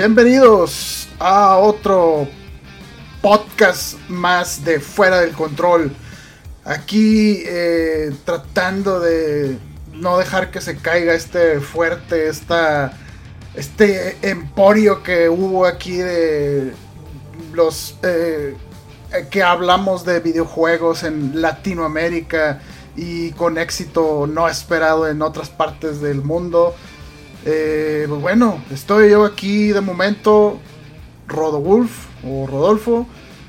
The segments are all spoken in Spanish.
Bienvenidos a otro podcast más de Fuera del Control. Aquí eh, tratando de no dejar que se caiga este fuerte, esta, este emporio que hubo aquí de los eh, que hablamos de videojuegos en Latinoamérica y con éxito no esperado en otras partes del mundo. Eh, pues bueno, estoy yo aquí de momento, Rodolfo o Rodolfo.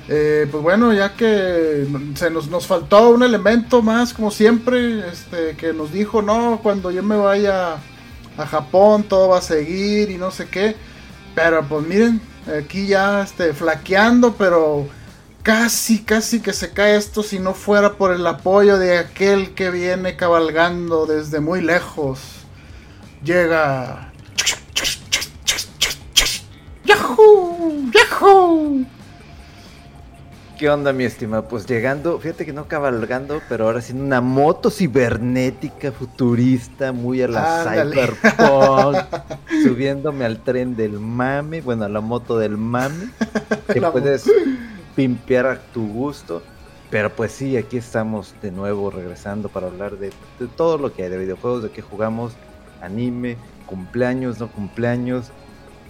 Eh, pues bueno, ya que se nos, nos faltó un elemento más, como siempre, este, que nos dijo, no, cuando yo me vaya a Japón todo va a seguir y no sé qué. Pero pues miren, aquí ya este, flaqueando, pero casi, casi que se cae esto si no fuera por el apoyo de aquel que viene cabalgando desde muy lejos llega. ¡Yahoo! ¡Yahoo! ¿Qué onda, mi estimado? Pues llegando, fíjate que no cabalgando, pero ahora sí una moto cibernética futurista, muy a la Ándale. cyberpunk, subiéndome al tren del mame, bueno, a la moto del mame, que La puedes pimpear a tu gusto. Pero pues sí, aquí estamos de nuevo regresando para hablar de, de todo lo que hay de videojuegos, de qué jugamos, anime, cumpleaños, no cumpleaños,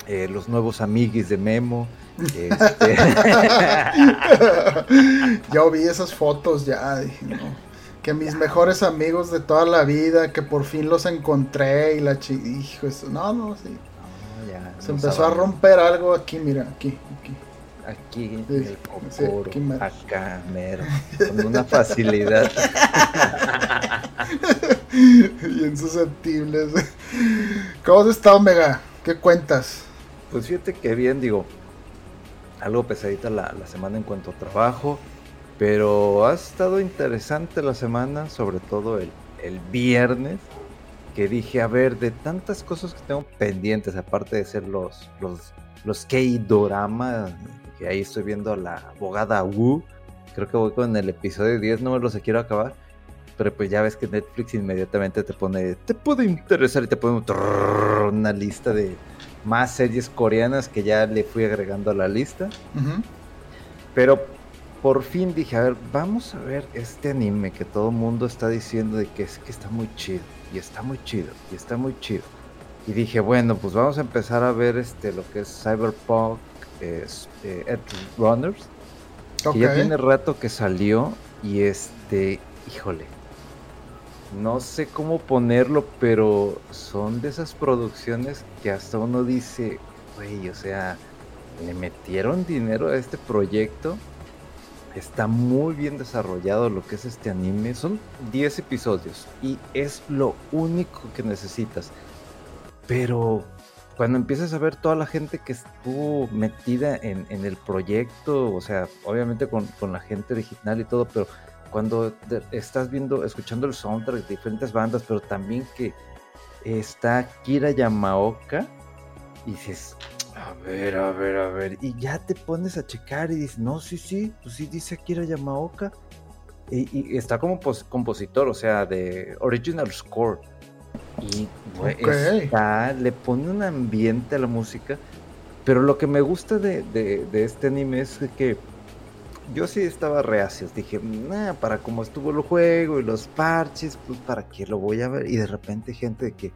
eh, los nuevos amiguis de Memo. este, Yo vi esas fotos ya, dije, no. Que mis mejores amigos de toda la vida, que por fin los encontré y la chi... Hijo, eso, no, no, sí. ya, Se empezó a romper algo aquí, mira, aquí, aquí. Aquí, en el mero. acá, mero, con una facilidad. Bien susceptibles. ¿Cómo has estado, Mega? ¿Qué cuentas? Pues fíjate que bien, digo, algo pesadita la, la semana en cuanto a trabajo, pero ha estado interesante la semana, sobre todo el, el viernes, que dije, a ver, de tantas cosas que tengo pendientes, aparte de ser los, los, los K-Dorama, que ahí estoy viendo a la abogada Wu, creo que voy con el episodio 10, no me los quiero acabar. Pero pues ya ves que Netflix inmediatamente te pone, te puede interesar y te pone una lista de más series coreanas que ya le fui agregando a la lista. Pero por fin dije, a ver, vamos a ver este anime que todo el mundo está diciendo de que es que está muy chido, y está muy chido, y está muy chido. Y dije, bueno, pues vamos a empezar a ver este lo que es Cyberpunk es, eh, Edge Runners, que ya tiene rato que salió, y este, híjole, no sé cómo ponerlo, pero son de esas producciones que hasta uno dice, güey, o sea, le metieron dinero a este proyecto. Está muy bien desarrollado lo que es este anime. Son 10 episodios y es lo único que necesitas. Pero cuando empiezas a ver toda la gente que estuvo metida en, el proyecto, o sea, obviamente con, la gente original y todo, pero cuando estás viendo, escuchando el soundtrack de diferentes bandas, pero también que está Kira Yamaoka, y dices, a ver, a ver, a ver, y ya te pones a checar y dices, no, sí, sí, pues sí dice Akira Yamaoka, y, y está como pos- compositor, o sea, de original score, y está, le pone un ambiente a la música, pero lo que me gusta de, de- de este anime es que yo sí estaba reacio. Dije, nah, para cómo estuvo el juego y los parches, pues para qué lo voy a ver. Y de repente gente de que,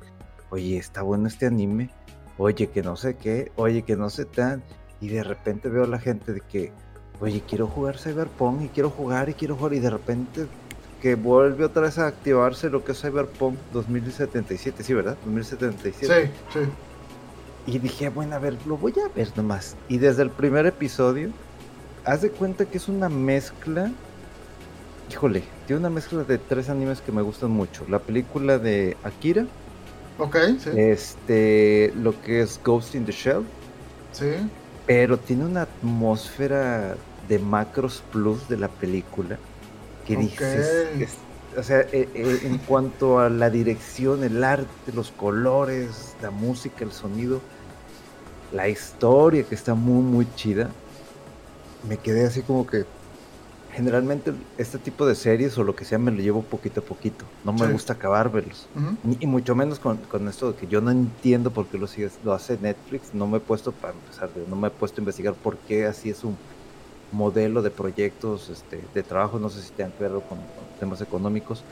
oye, está bueno este anime, oye, que no sé qué, oye, que no sé tan. Y de repente veo a la gente de que, oye, quiero jugar Cyberpunk y quiero jugar y quiero jugar. Y de repente que vuelve otra vez a activarse lo que es Cyberpunk 2077, sí, ¿verdad? 2077. Sí, sí. Y dije, bueno, a ver, lo voy a ver nomás. Y desde el primer episodio, haz de cuenta que es una mezcla. Híjole, tiene una mezcla de tres animes que me gustan mucho. La película de Akira. Ok, sí. Este, lo que es Ghost in the Shell. Sí. Pero tiene una atmósfera de Macros Plus de la película que Ok. dices, es- o sea, eh, eh, en cuanto a la dirección, el arte, los colores, la música, el sonido, la historia que está muy muy chida, me quedé así como que generalmente este tipo de series o lo que sea me lo llevo poquito a poquito, no me Sí. gusta acabármelos. Ni- Y mucho menos con, con esto de que yo no entiendo por qué lo, sigue- lo hace Netflix. No me he puesto, para empezar, no me he puesto a investigar por qué así es un modelo de proyectos este, de trabajo. No sé si tengan que ver con, con temas económicos.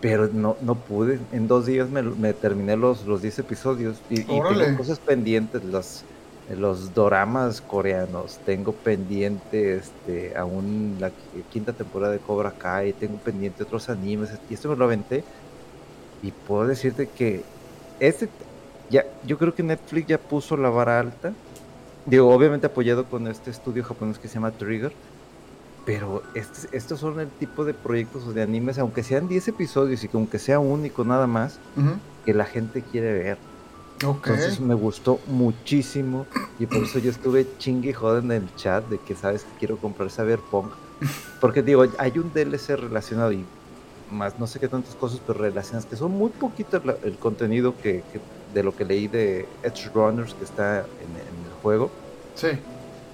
Pero no, no pude. En dos días me, me terminé los, los 10 episodios. Y, y tengo cosas pendientes. Los, los doramas coreanos. Tengo pendiente este, aún la qui- quinta temporada de Cobra Kai. Tengo pendiente otros animes. Y esto me lo aventé. Y puedo decirte que este ya, yo creo que Netflix ya puso la vara alta. Digo, obviamente apoyado con este estudio japonés que se llama Trigger. Pero este- estos son el tipo de proyectos o de animes, aunque sean 10 episodios y que aunque sea único nada más, que la gente quiere ver. Ok. Entonces me gustó muchísimo y por eso yo estuve chingue y jode en el chat de que sabes que quiero comprar Cyberpunk. Porque digo, hay un DLC relacionado y más no sé qué tantas cosas, pero relacionadas que son muy poquito el contenido que, que- de lo que leí de Edge Runners que está en, en el juego, Sí.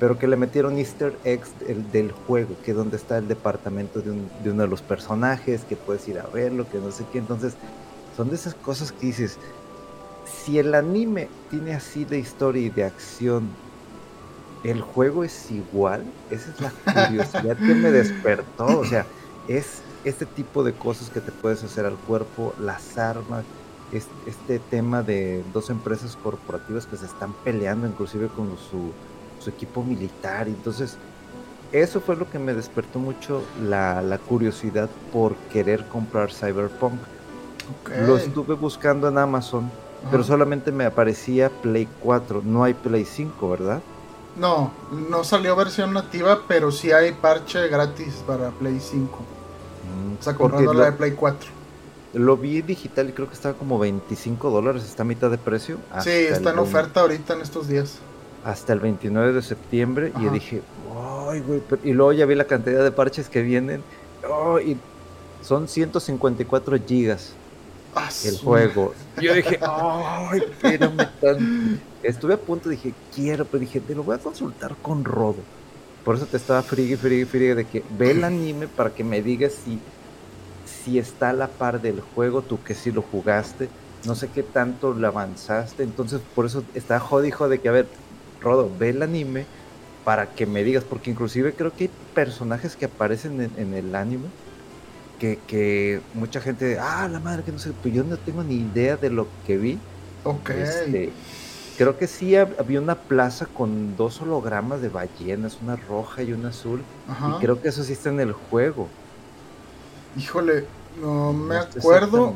pero que le metieron Easter eggs del, del juego, que es donde está el departamento de, un- de uno de los personajes, que puedes ir a verlo, que no sé qué. Entonces, son de esas cosas que dices, si el anime tiene así de historia y de acción, el juego es igual, esa es la curiosidad que me despertó, o sea, es este tipo de cosas que te puedes hacer al cuerpo, las armas, es- este tema de dos empresas corporativas que se están peleando inclusive con su, su equipo militar, entonces eso fue lo que me despertó mucho la, la curiosidad por querer comprar Cyberpunk. Lo estuve buscando en Amazon, pero solamente me aparecía Play 4, no hay Play 5, ¿verdad? No, no salió versión nativa, pero sí hay parche gratis para Play 5. O sea, comprando la de Play 4. Lo vi digital y creo que estaba como 25 dólares, está a mitad de precio. Sí, está en oferta ahorita en estos días. Hasta el 29 de septiembre y dije, ay, güey, pero-" y luego ya vi la cantidad de parches que vienen. oh, y son 154 gigas Ah, el su- juego. Yo dije, ay, espérame tan. Estuve a punto, dije, quiero, pero dije, te lo voy a consultar con Rodo. Por eso te estaba friegue, friegue, friegue de que ve el anime para que me digas si, si está a la par del juego, tú que sí lo jugaste, no sé qué tanto le avanzaste. Entonces, por eso está jodido de que, a ver, Rodo, ve el anime para que me digas, porque inclusive creo que hay personajes que aparecen en, en el anime que, que mucha gente, ah, la madre que no sé, pues yo no tengo ni idea de lo que vi. Ok. Este, creo que sí hab- había una plaza con dos hologramas de ballenas, una roja y una azul, Ajá. y creo que eso sí está en el juego. Híjole, no me No sé acuerdo.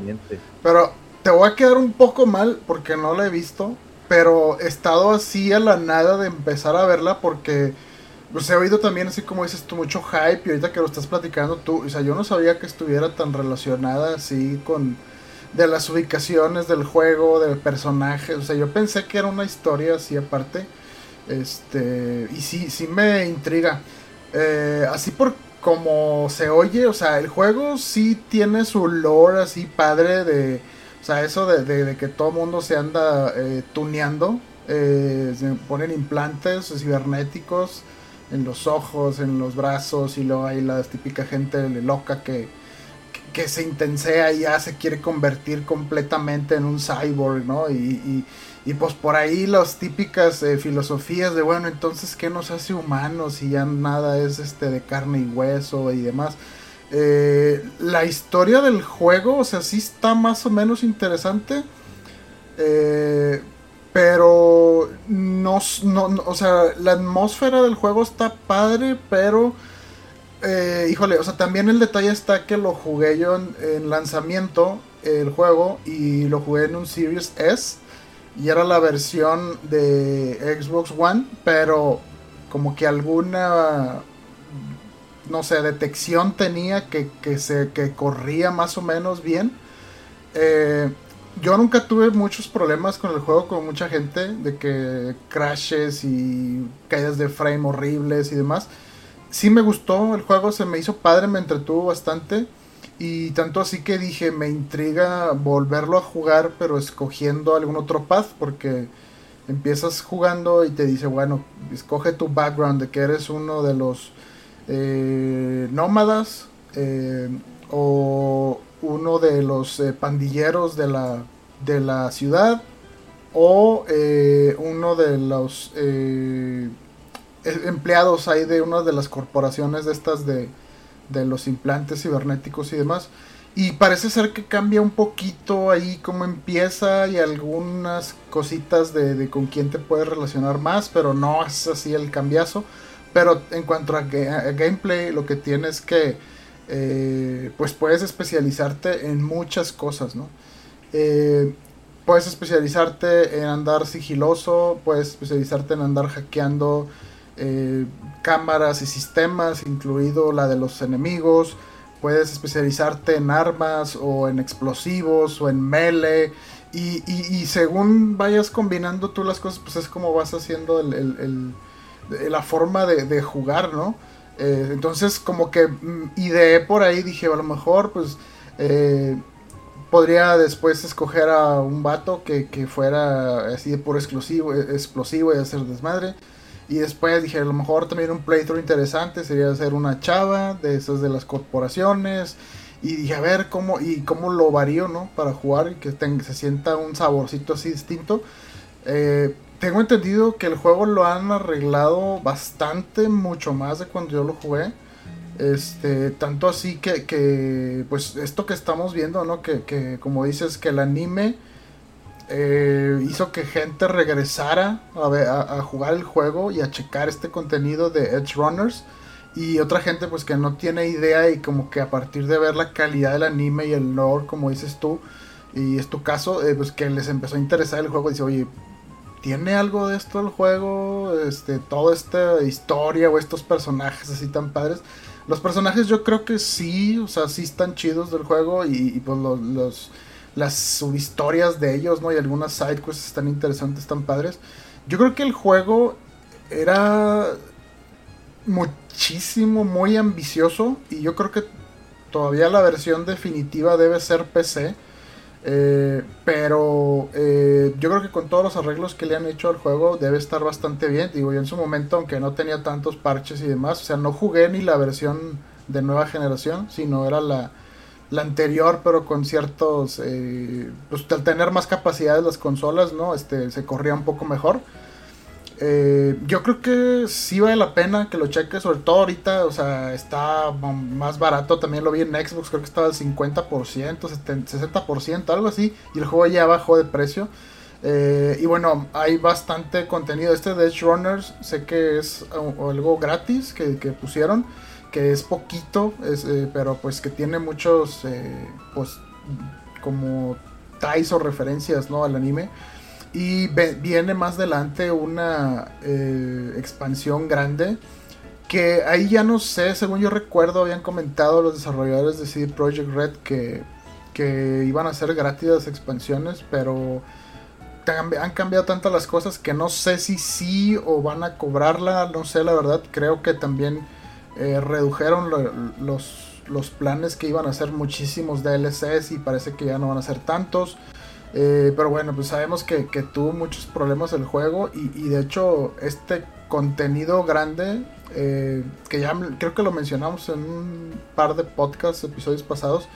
Pero te voy a quedar un poco mal porque no la he visto. Pero he estado así a la nada de empezar a verla porque pues, he oído también, así como dices tú, mucho hype. Y ahorita que lo estás platicando tú, o sea, yo no sabía que estuviera tan relacionada así con de las ubicaciones del juego, de personajes. O sea, yo pensé que era una historia así aparte. Este, y sí, sí me intriga. Eh, así por como se oye, o sea, el juego sí tiene su lore así padre de, o sea, eso de, que todo mundo se anda eh, tuneando, eh, se ponen implantes cibernéticos en los ojos, en los brazos y luego hay la típica gente loca que, que se intensea y ya se quiere convertir completamente en un cyborg, ¿no? Y- y, pues por ahí las típicas eh, filosofías de, bueno, entonces, ¿qué nos hace humanos? Y ya nada es este de carne y hueso y demás. Eh, la historia del juego, o sea, sí está más o menos interesante. eh, pero no, no, o sea, la atmósfera del juego está padre, pero eh, híjole, o sea, también el detalle está que lo jugué yo en, lanzamiento, el juego, y lo jugué en un Series S, y era la versión de Xbox One, pero como que alguna, no sé, detección tenía que, que se, que corría más o menos bien. Eh, yo nunca tuve muchos problemas con el juego con mucha gente, de que crashes y caídas de frame horribles y demás. Sí me gustó el juego, se me hizo padre, me entretuvo bastante. Y tanto así que dije, me intriga volverlo a jugar, pero escogiendo algún otro path, porque empiezas jugando y te dice, bueno, escoge tu background de que eres uno de los eh, nómadas eh, o uno de los eh, pandilleros de la, de la ciudad o eh, uno de los eh, e, empleados ahí de una de las corporaciones de estas de, de los implantes cibernéticos y demás. Y parece ser que cambia un poquito ahí cómo empieza y algunas cositas de, con quién te puedes relacionar más, pero no es así el cambiazo. Pero en cuanto a, gameplay, lo que tienes que eh, pues puedes especializarte en muchas cosas, ¿no? Eh, puedes especializarte en andar sigiloso, puedes especializarte en andar hackeando eh, cámaras y sistemas, incluido la de los enemigos. Puedes especializarte en armas o en explosivos o en melee. Y, según vayas combinando tú las cosas, pues es como vas haciendo la forma de, jugar, ¿no? Eh, entonces como que mm, ideé por ahí, dije, a lo mejor pues eh, podría después escoger a un vato que, fuera así de puro exclusivo, e, explosivo y hacer desmadre. Y después dije, a lo mejor también un playthrough interesante sería hacer una chava de esas de las corporaciones. Y dije, a ver cómo, y cómo lo varío, ¿no? Para jugar y que se sienta un saborcito así distinto. Eh, tengo entendido que el juego lo han arreglado bastante, mucho más de cuando yo lo jugué. Este, tanto así que, pues esto que estamos viendo, ¿no? Que como dices, que el anime eh, hizo que gente regresara a, jugar el juego y a checar este contenido de Edge Runners. Y otra gente pues que no tiene idea y como que a partir de ver la calidad del anime y el lore, como dices tú, y es tu caso, eh, pues que les empezó a interesar el juego. Dice, oye, tiene algo de esto el juego, este, toda esta historia o estos personajes así tan padres. Los personajes yo creo que sí, o sea, sí están chidos del juego y, pues los, las subhistorias de ellos, ¿no? Y algunas sidequests están interesantes, están padres. Yo creo que el juego era muchísimo, muy ambicioso y yo creo que todavía la versión definitiva debe ser PC eh, pero eh, yo creo que con todos los arreglos que le han hecho al juego debe estar bastante bien. Digo, yo en su momento, aunque no tenía tantos parches y demás, o sea, no jugué ni la versión de nueva generación, sino era la, la anterior, pero con ciertos. Eh, pues al tener más capacidades las consolas, ¿no? Este, se corría un poco mejor. Eh, yo creo que sí vale la pena que lo cheques, sobre todo ahorita, o sea, está más barato, también lo vi en Xbox, creo que estaba al 50%, 60%, algo así, y el juego ya bajó de precio. Eh, y bueno, hay bastante contenido. Este de Edge Runners, sé que es algo gratis que, pusieron, que es poquito, eh, pero pues que tiene muchos, pues, como ties o referencias, ¿no? Al anime. Y viene más adelante una eh, expansión grande. Que ahí ya no sé, según yo recuerdo, habían comentado los desarrolladores de CD Projekt Red que, que iban a ser gratis expansiones, pero han cambiado tantas las cosas que no sé si sí o van a cobrarla, no sé la verdad, creo que también eh, redujeron los, los planes que iban a ser muchísimos DLCs y parece que ya no van a ser tantos. Eh, pero bueno, pues sabemos que, tuvo muchos problemas el juego y, de hecho este contenido grande, eh, que ya creo que lo mencionamos en un par de podcasts, episodios pasados,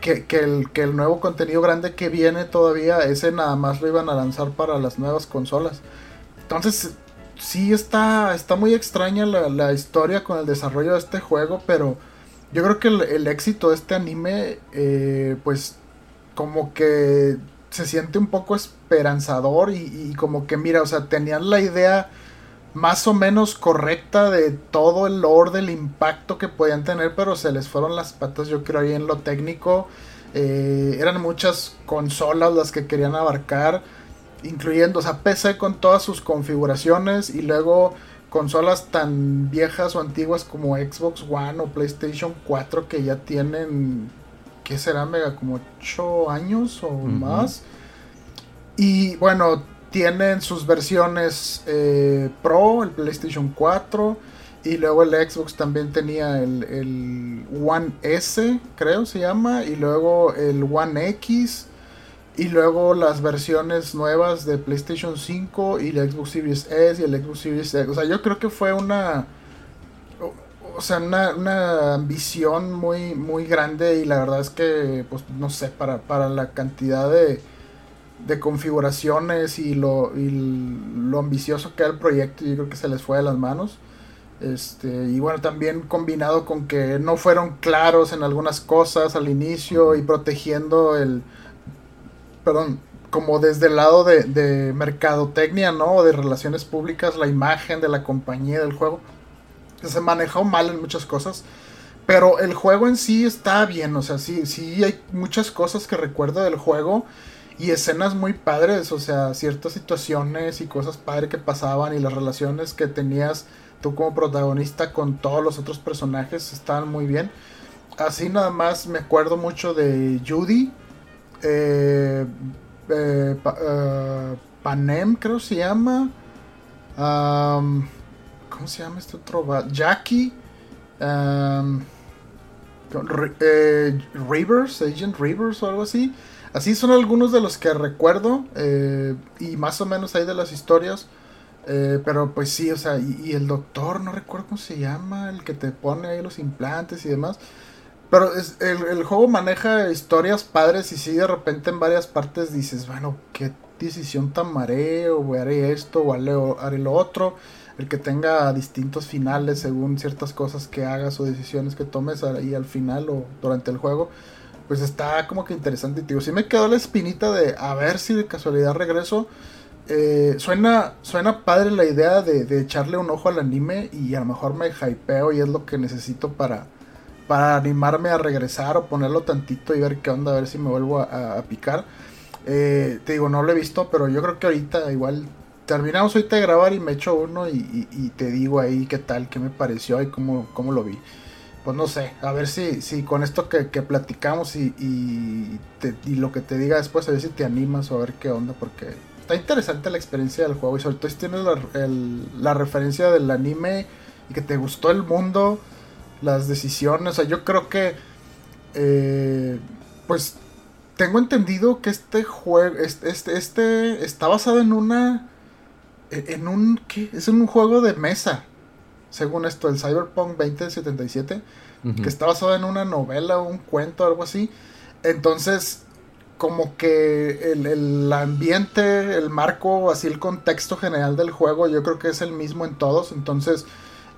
que, el, que el nuevo contenido grande que viene todavía, ese nada más lo iban a lanzar para las nuevas consolas. Entonces, sí está, está muy extraña la, historia con el desarrollo de este juego, pero yo creo que el, éxito de este anime, eh, pues como que se siente un poco esperanzador y, como que mira, o sea, tenían la idea más o menos correcta de todo el lore del impacto que podían tener, pero se les fueron las patas, yo creo, ahí en lo técnico. Eh, eran muchas consolas las que querían abarcar, incluyendo, o sea, PC con todas sus configuraciones y luego consolas tan viejas o antiguas como Xbox One o PlayStation 4 que ya tienen, ¿qué será, Mega? Como 8 años o más. Y bueno, tienen sus versiones eh, Pro, el PlayStation 4. Y luego el Xbox también tenía el, el One S, creo se llama. Y luego el One X. Y luego las versiones nuevas de PlayStation 5 y el Xbox Series S y el Xbox Series X. O sea, yo creo que fue una. O sea, una, una ambición muy, muy grande. Y la verdad es que, pues no sé, para, para la cantidad de de configuraciones y lo, y lo ambicioso que era el proyecto, yo creo que se les fue de las manos. Este, y bueno, también combinado con que no fueron claros en algunas cosas al inicio y protegiendo el, perdón, como desde el lado de, de mercadotecnia, ¿no? O de relaciones públicas, la imagen de la compañía del juego. Se manejó mal en muchas cosas. Pero el juego en sí está bien, o sea, sí, sí hay muchas cosas que recuerdo del juego y escenas muy padres, o sea, ciertas situaciones y cosas padres que pasaban y las relaciones que tenías tú como protagonista con todos los otros personajes estaban muy bien. Así nada más me acuerdo mucho de Judy, eh, eh, eh, Panem creo se llama, ¿cómo se llama este otro? Jackie, Rivers, Agent Rivers o algo así. Así son algunos de los que recuerdo eh, y más o menos hay de las historias. Eh, pero pues sí, o sea, y, el doctor, no recuerdo cómo se llama, el que te pone ahí los implantes y demás. Pero es, el, juego maneja historias padres y si de repente en varias partes dices, bueno, qué decisión tan mareo, o haré esto o haré, haré lo otro. El que tenga distintos finales según ciertas cosas que hagas o decisiones que tomes ahí al final o durante el juego pues está como que interesante. Digo, sí me quedó la espinita de a ver si de casualidad regreso. Eh, suena, suena padre la idea de, echarle un ojo al anime y a lo mejor me hypeo y es lo que necesito para, para animarme a regresar o ponerlo tantito y ver qué onda, a ver si me vuelvo a, picar. Eh, te digo, no lo he visto, pero yo creo que ahorita igual terminamos ahorita de grabar y me echo uno y, te digo ahí qué tal, qué me pareció y cómo, cómo lo vi pues no sé, a ver si, si con esto que, platicamos y, y, lo que te diga después, a ver si te animas o a ver qué onda, porque está interesante la experiencia del juego y sobre todo si tienes la, referencia del anime y que te gustó el mundo, las decisiones, o sea, yo creo que, eh, pues tengo entendido que este juego, este, este, este está basado en una, en un, ¿qué? Es en un juego de mesa según esto, el Cyberpunk 2077, que está basado en una novela o un cuento, algo así. Entonces, como que el, ambiente, el marco, así el contexto general del juego, yo creo que es el mismo en todos. Entonces,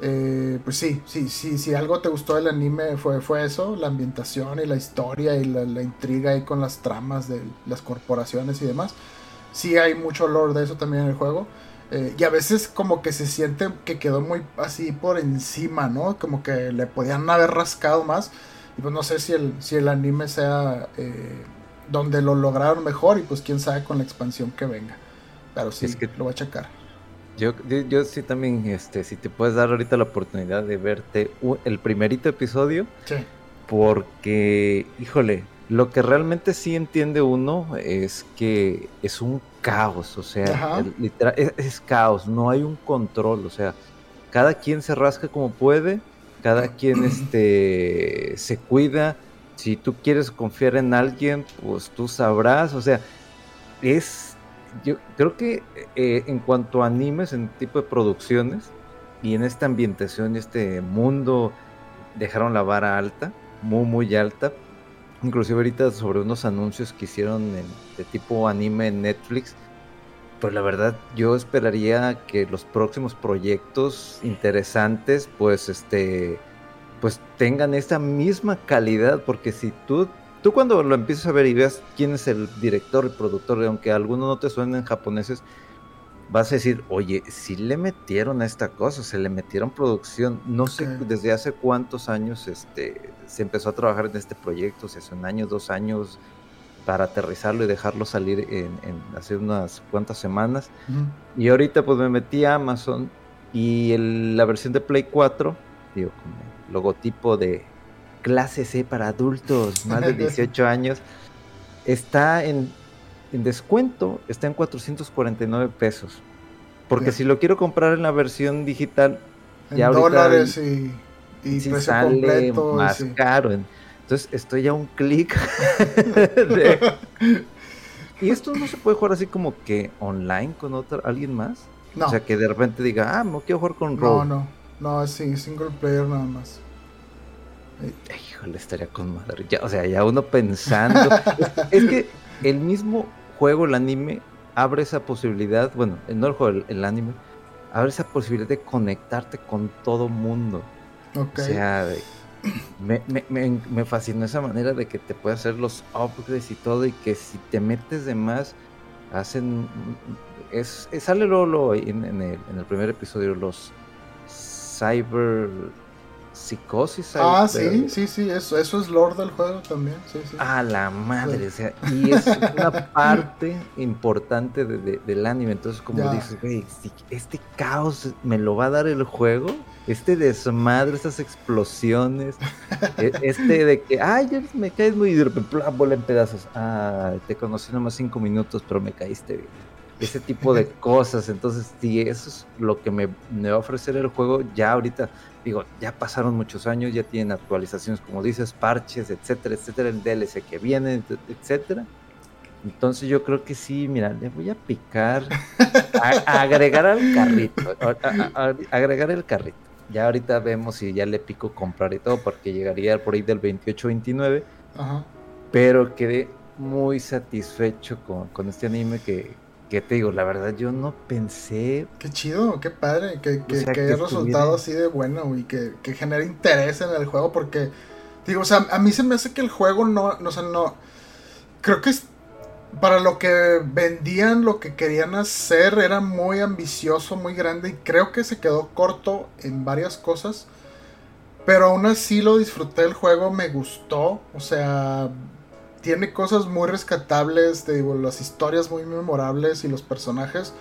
eh, pues sí, sí, sí, si algo te gustó del anime fue, fue eso, la ambientación y la historia y la, la intriga ahí con las tramas de las corporaciones y demás. Sí hay mucho lore de eso también en el juego. Eh, y a veces como que se siente que quedó muy así por encima, ¿no? Como que le podían haber rascado más. Y pues no sé si el, si el anime sea eh, donde lo lograron mejor y pues quién sabe con la expansión que venga. Pero sí, es que lo voy a checar. Yo, yo, sí también, este, si te puedes dar ahorita la oportunidad de verte el primerito episodio. Sí. Porque, híjole, lo que realmente sí entiende uno es que es un caos, o sea, literal, es, caos, no hay un control, o sea, cada quien se rasca como puede, cada quien este, se cuida, si tú quieres confiar en alguien, pues tú sabrás, o sea, es, yo creo que eh, en cuanto a animes, en tipo de producciones, y en esta ambientación, este mundo, dejaron la vara alta, muy, muy alta, inclusive ahorita sobre unos anuncios que hicieron de tipo anime en Netflix. Pues la verdad, yo esperaría que los próximos proyectos interesantes, pues este, pues tengan esta misma calidad, porque si tú, tú cuando lo empiezas a ver y veas quién es el director, el productor, aunque algunos no te suenen japoneses, vas a decir, oye, si le metieron a esta cosa, se le metieron producción. No sé desde hace cuántos años este, se empezó a trabajar en este proyecto, si hace un año, dos años, para aterrizarlo y dejarlo salir en, hace unas cuantas semanas. Y ahorita pues me metí a Amazon y la versión de Play 4, digo, con el logotipo de clase C para adultos, más de 18 años, está en, descuento, está en 449 pesos. Porque si lo quiero comprar en la versión digital, en ya dólares y, y sale más caro. Entonces estoy a un clic. y esto no se puede jugar así como que online con otro, alguien más. No. O sea, que de repente diga, ah, no quiero jugar con Rogue. No, no, no, es single player nada más. Híjole, estaría con madre. Ya, o sea, ya uno pensando. es, que el mismo juego, el anime, abre esa posibilidad. Bueno, no el juego, el, anime, abre esa posibilidad de conectarte con todo mundo. O sea, me, me, me, fascinó esa manera de que te puede hacer los upgrades y todo. Y que si te metes de más, hacen. Es, sale Lolo en, en, el, en el primer episodio, los Cyber psicosis. Ah, sí, sí, sí, eso, eso es lore del juego también. Sí, sí. A la madre, o sea, y es una parte importante del anime. Entonces, como dices, güey, este caos me lo va a dar el juego, este desmadre, estas explosiones, e, este de que, ay, me caes muy de repente, bola en pedazos. Ah, te conocí nomás cinco minutos, pero me caíste bien ese tipo de cosas. Entonces, si eso es lo que me, me, va a ofrecer el juego, ya ahorita digo, ya pasaron muchos años, ya tienen actualizaciones, como dices, parches, etcétera, etcétera, el DLC que viene, etcétera. Entonces yo creo que sí, mira, le voy a picar, a, agregar al carrito, agregar el carrito. Ya ahorita vemos si ya le pico comprar y todo, porque llegaría por ahí del 28-29. Pero quedé muy satisfecho con, con este anime que, ¿qué te digo? La verdad, yo no pensé. Qué chido, qué padre, que, que, haya resultado así de bueno y que, que genere interés en el juego, porque, digo, o sea, a mí se me hace que el juego no, no o sea, no. Creo que es, para lo que vendían, lo que querían hacer, era muy ambicioso, muy grande, y creo que se quedó corto en varias cosas. Pero aún así lo disfruté el juego, me gustó. O sea, tiene cosas muy rescatables, te digo, las historias muy memorables y los personajes.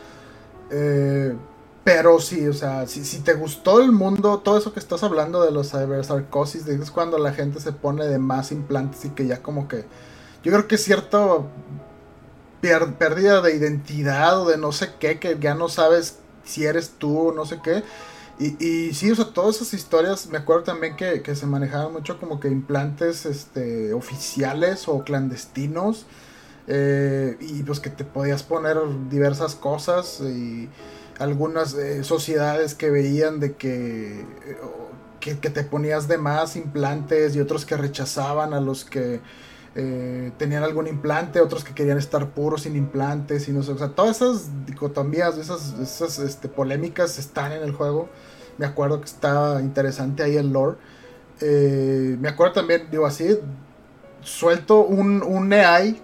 Eh, pero sí, o sea, si, te gustó el mundo, todo eso que estás hablando de los cybersarcosis, es cuando la gente se pone de más implantes y que ya como que... Yo creo que es cierto pérdida de identidad o de no sé qué, que ya no sabes si eres tú o no sé qué. Y, sí, o sea, todas esas historias, me acuerdo también que, se manejaban mucho como que implantes este, oficiales o clandestinos. Eh, y pues que te podías poner diversas cosas y algunas eh, sociedades que veían de que, que, te ponías de más implantes y otros que rechazaban a los que eh, tenían algún implante, otros que querían estar puros sin implantes y no sé, o sea, todas esas dicotomías, esas, esas este, polémicas están en el juego. Me acuerdo que está interesante ahí el lore. Eh, me acuerdo también, digo así, suelto un, un AI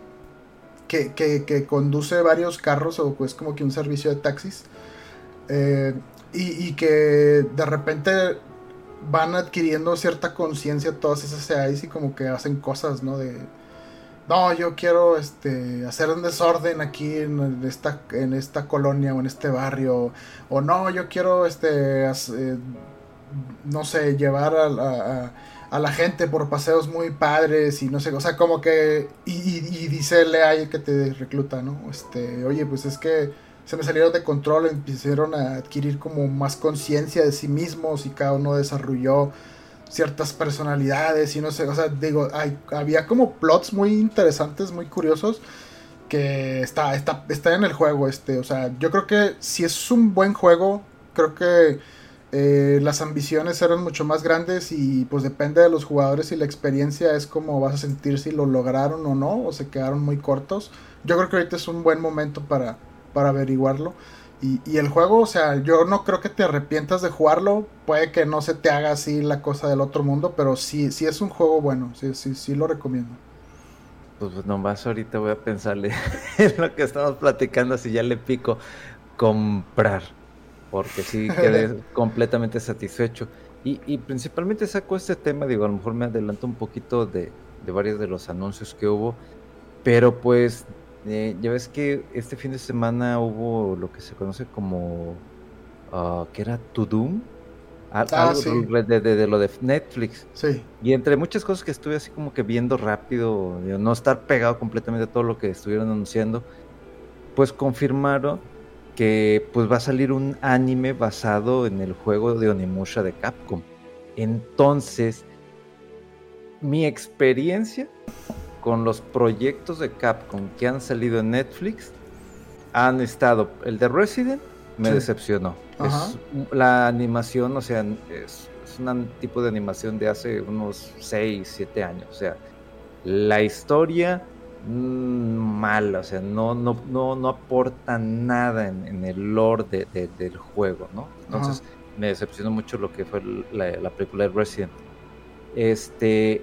que, que, conduce varios carros o pues como que un servicio de taxis. Eh, y, y, que de repente van adquiriendo cierta conciencia todas esas AIs y como que hacen cosas, ¿no? De, no, yo quiero este, hacer un desorden aquí en esta, en esta colonia o en este barrio, o no, yo quiero, este, eh, no sé, llevar a, a, la gente por paseos muy padres y no sé, o sea, como que, y, y, dice el que te recluta, ¿no? Este, oye, pues es que se me salieron de control, empezaron a adquirir como más conciencia de sí mismos y cada uno desarrolló ciertas personalidades y no sé, o sea, digo, hay, había como plots muy interesantes, muy curiosos que está, está, está en el juego este, o sea, yo creo que si es un buen juego, creo que eh, las ambiciones eran mucho más grandes y pues depende de los jugadores y la experiencia es como vas a sentir si lo lograron o no, o se quedaron muy cortos. Yo creo que ahorita es un buen momento para, para averiguarlo. Y, el juego, o sea, yo no creo que te arrepientas de jugarlo. Puede que no se te haga así la cosa del otro mundo, pero sí, sí es un juego bueno. Sí, sí, sí lo recomiendo. Pues, pues nomás ahorita voy a pensarle en lo que estamos platicando, si ya le pico. comprar, porque sí quedé completamente satisfecho. Y, principalmente saco este tema, digo, a lo mejor me adelanto un poquito de, varios de los anuncios que hubo, pero pues eh, ya ves que este fin de semana hubo lo que se conoce como, uh, que era To Doom, ah, algo de, lo de Netflix. Sí. Y entre muchas cosas que estuve así como que viendo rápido, no estar pegado completamente a todo lo que estuvieron anunciando, pues confirmaron que pues va a salir un anime basado en el juego de Onimusha de Capcom. Entonces, mi experiencia con los proyectos de Capcom que han salido en Netflix han estado, el de Resident me decepcionó. Es la animación, o sea, es, es un tipo de animación de hace unos 6, 7 años. O sea, la historia Mm, mal, o sea, no, no, no, no aporta nada en, el lore del juego, ¿no? Entonces me decepcionó mucho lo que fue la, película de Resident. Este,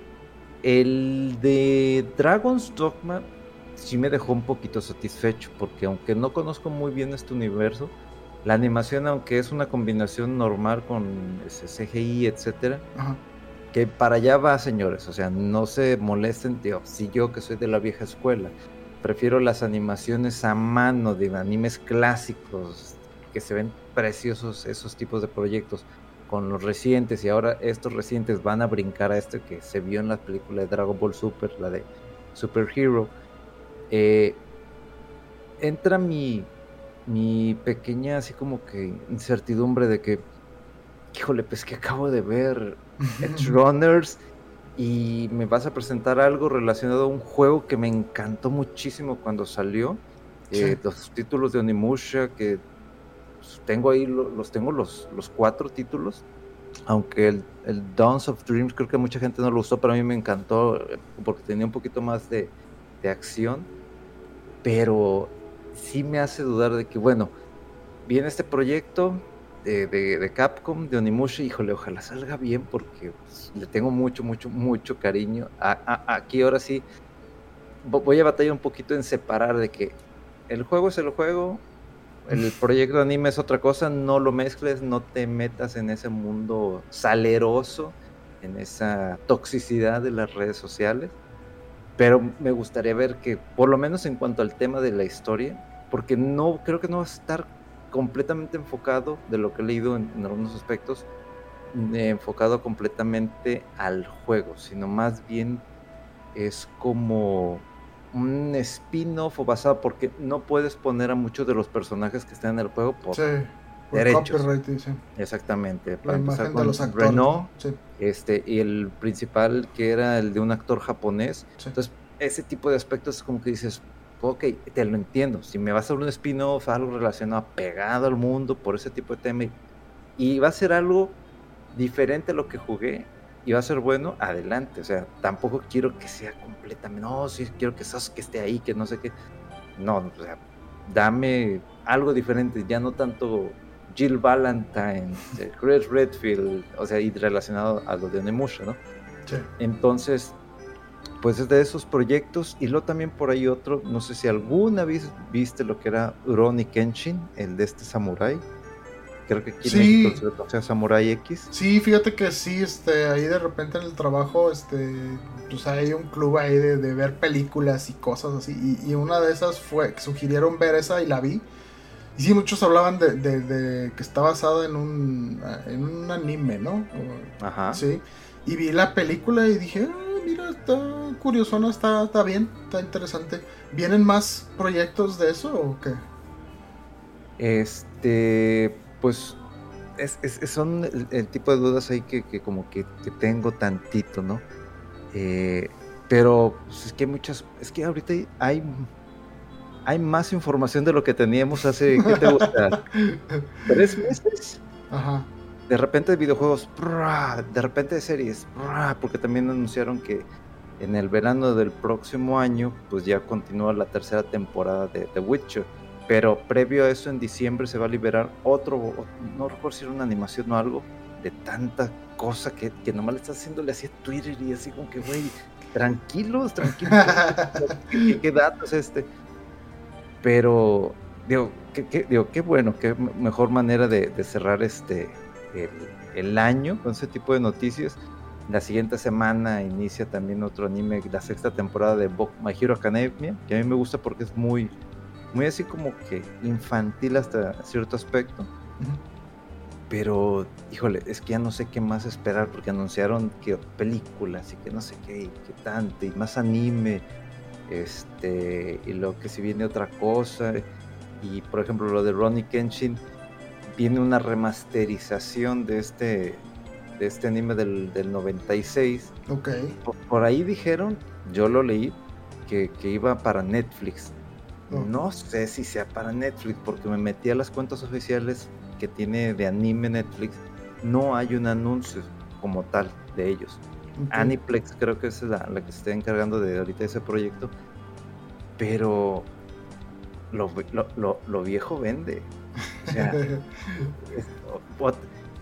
el de Dragon's Dogma sí me dejó un poquito satisfecho, porque aunque no conozco muy bien este universo, la animación, aunque es una combinación normal con CGI, etcétera, que para allá va, señores. O sea, no se molesten, tío. Si yo que soy de la vieja escuela, prefiero las animaciones a mano de animes clásicos, que se ven preciosos esos tipos de proyectos, con los recientes, y ahora estos recientes van a brincar a esto que se vio en la película de Dragon Ball Super, la de Super Hero. Eh, entra mi, mi pequeña así como que incertidumbre de que, híjole, pues que acabo de ver Edge Runners y me vas a presentar algo relacionado a un juego que me encantó muchísimo cuando salió. Eh, los títulos de Onimusha que tengo ahí, los tengo los, los cuatro títulos. Aunque el, el Dawns of Dreams creo que mucha gente no lo usó, pero a mí me encantó eh, porque tenía un poquito más de, de acción. Pero sí me hace dudar de que, bueno, viene este proyecto, de, Capcom, de Onimusha, híjole, ojalá salga bien porque pues, le tengo mucho, mucho, mucho cariño. aquí ahora sí voy a batallar un poquito en separar de que el juego es el juego, el proyecto de anime es otra cosa, no lo mezcles, no te metas en ese mundo saleroso, en esa toxicidad de las redes sociales. Pero me gustaría ver que, por lo menos en cuanto al tema de la historia, porque no creo que no va a estar completamente enfocado, de lo que he leído en, algunos aspectos, enfocado completamente al juego, sino más bien es como un spin-off o basado, porque no puedes poner a muchos de los personajes que están en el juego por, derechos. Exactamente. La imagen de los actores. Renault, este, y el principal que era el de un actor japonés. Entonces, ese tipo de aspectos como que dices, ok, te lo entiendo. Si me vas a hacer un spin-off, algo relacionado, pegado al mundo por ese tipo de tema, y va a ser algo diferente a lo que jugué, y va a ser bueno, adelante. O sea, tampoco quiero que sea completamente, no, sí, quiero que que esté ahí, que no sé qué. No, o sea, dame algo diferente, ya no tanto Jill Valentine, Chris Redfield, o sea, y relacionado a lo de Nemusha, ¿no? Sí. Entonces, pues es de esos proyectos y luego también por ahí otro, no sé si alguna vez viste lo que era Ronnie Kenshin, el de este Samurai. Creo que aquí sí. o sea Samurai X. Sí, fíjate que sí, este, ahí de repente en el trabajo, este, pues hay un club ahí de, ver películas y cosas así. Y, una de esas fue, que sugirieron ver esa y la vi. Y sí, muchos hablaban de, de, que está basada en un, en un anime, ¿no? Ajá. Sí. Y vi la película y dije, ah, mira, está curioso, ¿no? Está, está bien, está interesante. ¿Vienen más proyectos de eso o qué? Este, pues es, son el, tipo de dudas ahí que, como que, tengo tantito, ¿no? Eh, pero pues, es que hay muchas, es que ahorita hay, hay más información de lo que teníamos hace, ¿qué te gusta? ¿Tres meses? Ajá de repente de videojuegos, de repente de series, porque también anunciaron que en el verano del próximo año, pues ya continúa la tercera temporada de The Witcher. Pero previo a eso, en diciembre se va a liberar otro, no recuerdo si era una animación o algo, de tanta cosa que, que nomás le está haciéndole así a Twitter y así como que, güey, tranquilos, tranquilos, ¿qué, qué datos este? Pero digo, qué, qué bueno, qué mejor manera de, cerrar este el, año con ese tipo de noticias. La siguiente semana inicia también otro anime, la sexta temporada de My Hero Academia, que a mí me gusta porque es muy, muy así como que infantil hasta cierto aspecto. Pero, híjole, es que ya no sé qué más esperar porque anunciaron que películas y que no sé qué, y que tanto, y más anime, este, y lo que si viene otra cosa. Y por ejemplo, lo de Ronnie Kenshin, viene una remasterización de este, de este anime del, 96. Ok. Por, ahí dijeron, yo lo leí, que, iba para Netflix. Oh. No sé si sea para Netflix, porque me metí a las cuentas oficiales que tiene de anime Netflix. No hay un anuncio como tal de ellos. Aniplex creo que es la, la que se está encargando de ahorita ese proyecto. Pero lo, lo, viejo vende. O sea,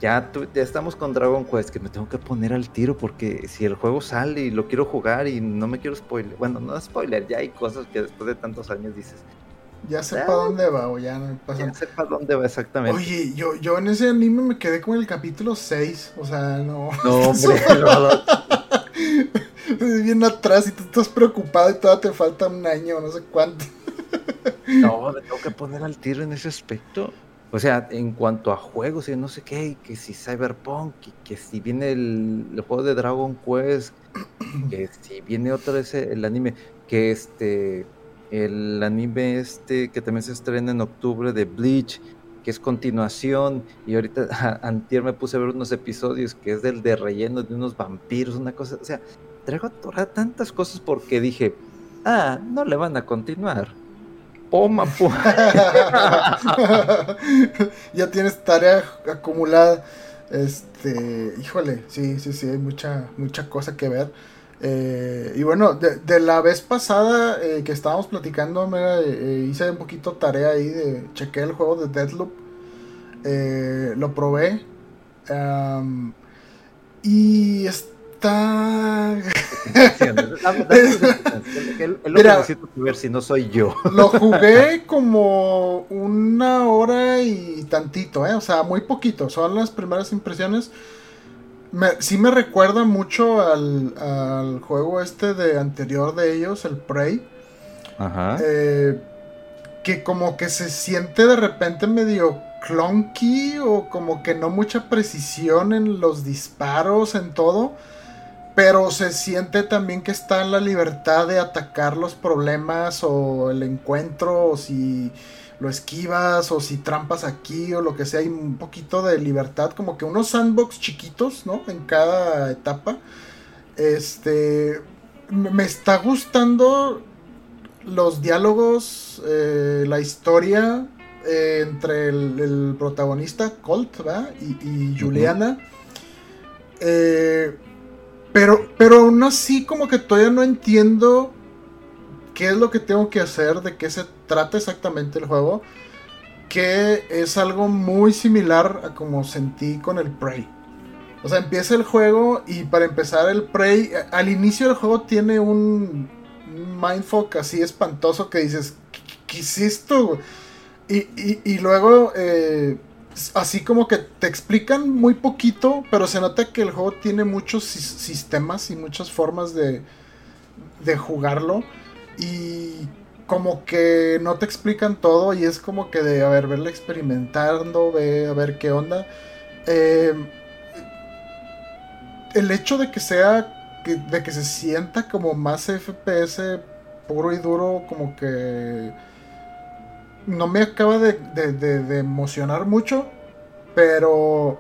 ya, ya estamos con Dragon Quest, que me tengo que poner al tiro porque si el juego sale y lo quiero jugar y no me quiero spoiler, bueno, no spoiler, ya hay cosas que después de tantos años dices. Ya sé para dónde va o ya no pasa. Ya sé para dónde va exactamente. Oye, yo, yo en ese anime me quedé con el capítulo 6, o sea, no. No, hombre, bien atrás y tú estás preocupado y todavía te falta un año, no sé cuánto. No, me tengo que poner al tiro en ese aspecto. O sea, en cuanto a juegos y no sé qué, que si Cyberpunk, que si viene el, juego de Dragon Quest, que si viene otra vez el anime, que este, el anime este que también se estrena en octubre de Bleach, que es continuación, y ahorita antier me puse a ver unos episodios que es del de relleno de unos vampiros, una cosa, o sea, traigo tantas cosas porque dije, ah, no le van a continuar ya tienes tarea acumulada. Este, híjole, sí, sí, sí, hay mucha, mucha cosa que ver. Eh, y bueno, de, la vez pasada eh, que estábamos platicando, eh, hice un poquito tarea ahí de chequeé el juego de Deadloop. lo probé. y está Mira, ver si no soy yo. Lo jugué como una hora y tantito, ¿eh? O sea, muy poquito. Son las primeras impresiones. Me, sí me recuerda mucho al, juego este de anterior de ellos, el Prey. Ajá. Eh, que como que se siente de repente medio clunky o como que no mucha precisión en los disparos, en todo pero se siente también que está en la libertad de atacar los problemas o el encuentro o si lo esquivas o si trampas aquí o lo que sea, hay un poquito de libertad, como que unos sandbox chiquitos, ¿no? En cada etapa. Este, me está gustando los diálogos, eh, la historia eh, entre el, protagonista Colt, ¿verdad? Y, Juliana. Eh, pero, pero aún así como que todavía no entiendo qué es lo que tengo que hacer, de qué se trata exactamente el juego. Que es algo muy similar a como sentí con el Prey. O sea, empieza el juego y para empezar el Prey, al inicio del juego tiene un mindfuck así espantoso que dices, ¿qué, es esto? Y, y, luego eh, así como que te explican muy poquito, pero se nota que el juego tiene muchos sistemas y muchas formas de, de jugarlo. Y como que no te explican todo y es como que de, a ver, verla experimentando, ve, a ver qué onda. Em, el hecho de que sea, de que se sienta como más FPS puro y duro, como que no me acaba de, emocionar mucho, pero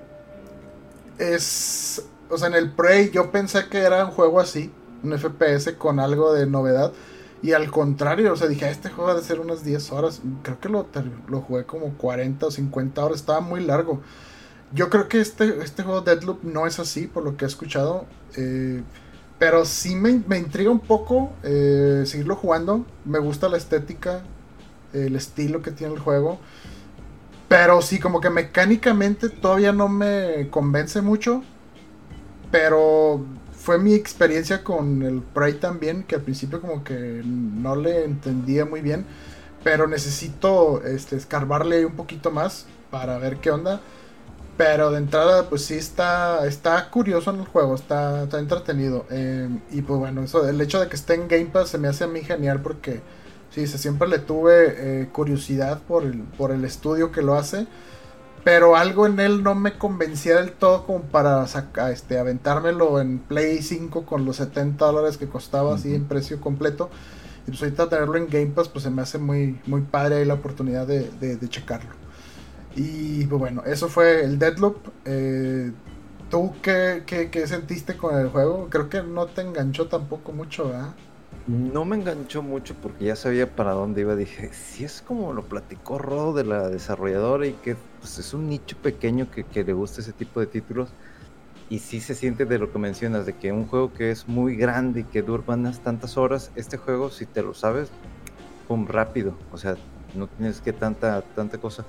es, o sea, en el Prey yo pensé que era un juego así, un FPS con algo de novedad. Y al contrario, o sea, dije, este juego ha de ser unas 10 horas. Creo que lo, lo jugué como 40 o 50 horas, estaba muy largo. Yo creo que este, este juego Deadloop no es así, por lo que he escuchado. Eh, pero sí me, me, intriga un poco eh, seguirlo jugando. Me gusta la estética, el estilo que tiene el juego. Pero sí, como que mecánicamente todavía no me convence mucho. Pero fue mi experiencia con el Prey también, que al principio como que no le entendía muy bien. pero necesito este, escarbarle un poquito más para ver qué onda. Pero de entrada, pues sí está, está curioso en el juego, está, está entretenido. Eh, y pues bueno, eso, el hecho de que esté en Game Pass se me hace a mí genial porque sí, siempre le tuve eh, curiosidad por el, por el estudio que lo hace. Pero algo en él no me convencía del todo como para sacar, este, aventármelo en Play 5 con los 70 dólares que costaba así en precio completo. Y pues ahorita tenerlo en Game Pass pues se me hace muy, muy padre ahí la oportunidad de, de checarlo. Y pues bueno, eso fue el Deadloop. Eh, ¿Tú qué, qué, sentiste con el juego? Creo que no te enganchó tampoco mucho, ¿verdad? No me enganchó mucho porque ya sabía para dónde iba. Dije, si es como lo platicó Rodo de la desarrolladora y que pues, es un nicho pequeño que, que, le gusta ese tipo de títulos. Y sí se siente de lo que mencionas, de que un juego que es muy grande y que dura unas tantas horas, este juego, si te lo sabes, pum, rápido. O sea, no tienes que tanta, tanta cosa.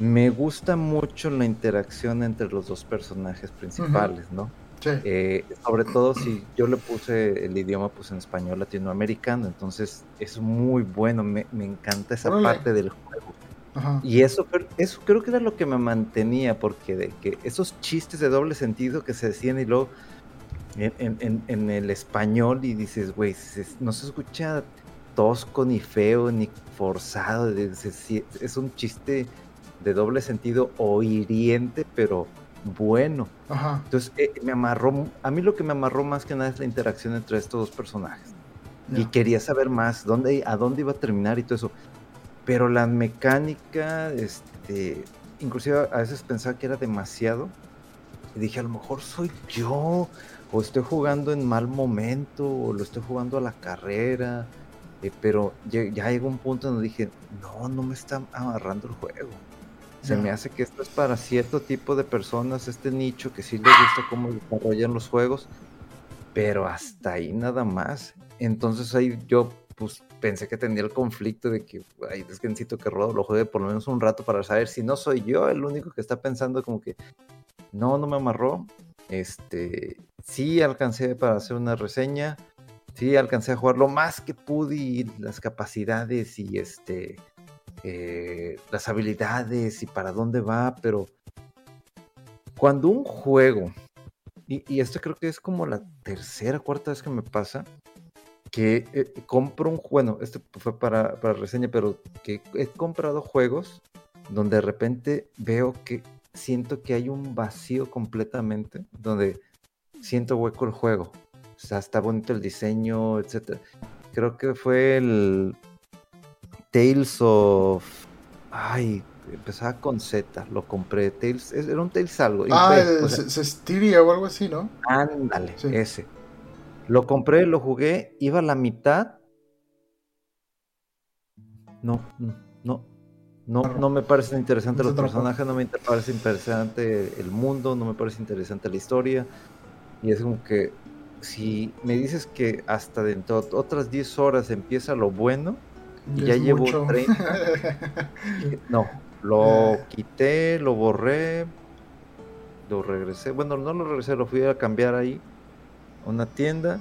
Me gusta mucho la interacción entre los dos personajes principales, ¿no? Sí. Eh, sobre todo si yo le puse el idioma pues en español latinoamericano, entonces es muy bueno, me, encanta esa parte del juego. Ajá. Y eso, eso creo que era lo que me mantenía, porque de que esos chistes de doble sentido que se decían y luego en, en el español y dices, güey, no se escucha tosco ni feo ni forzado, es un chiste de doble sentido o hiriente, pero bueno. Ajá. Entonces eh, me amarró, a mí lo que me amarró más que nada es la interacción entre estos dos personajes. Y quería saber más dónde, a dónde iba a terminar y todo eso. Pero la mecánica, este, inclusive a veces pensaba que era demasiado. Y dije, a lo mejor soy yo, o estoy jugando en mal momento, o lo estoy jugando a la carrera. Eh, pero ya, ya llegó un punto donde dije, no, no me está amarrando el juego. Se me hace que esto es para cierto tipo de personas, este nicho que sí les gusta cómo desarrollan los juegos, pero hasta ahí nada más. Entonces ahí yo pues pensé que tendría el conflicto de que, ay, es que necesito que Rodo lo juegue por lo menos un rato para saber si no soy yo el único que está pensando como que, no, no me amarró. Este, sí alcancé para hacer una reseña, sí alcancé a jugar lo más que pude y las capacidades y este eh, las habilidades y para dónde va, pero cuando un juego, y, esto creo que es como la tercera, cuarta vez que me pasa, que eh, compro un bueno, esto fue para, para reseña, pero que he comprado juegos donde de repente veo que siento que hay un vacío completamente, donde siento hueco el juego. O sea, está bonito el diseño, etc. Creo que fue el Tales of. Ay, empezaba con Z, lo compré. Tales, era un Tales algo. Ah, Cestiria o algo así, ¿no? Ándale, ese. Lo compré, lo jugué, iba a la mitad. No, no, no, no me parece interesante los personajes, no me parece interesante el mundo, no me parece interesante la historia. Y es como que si me dices que hasta dentro de otras 10 horas empieza lo bueno, ya llevo 30. no, lo quité, lo borré, lo regresé. Bueno, no lo regresé, lo fui a cambiar ahí a una tienda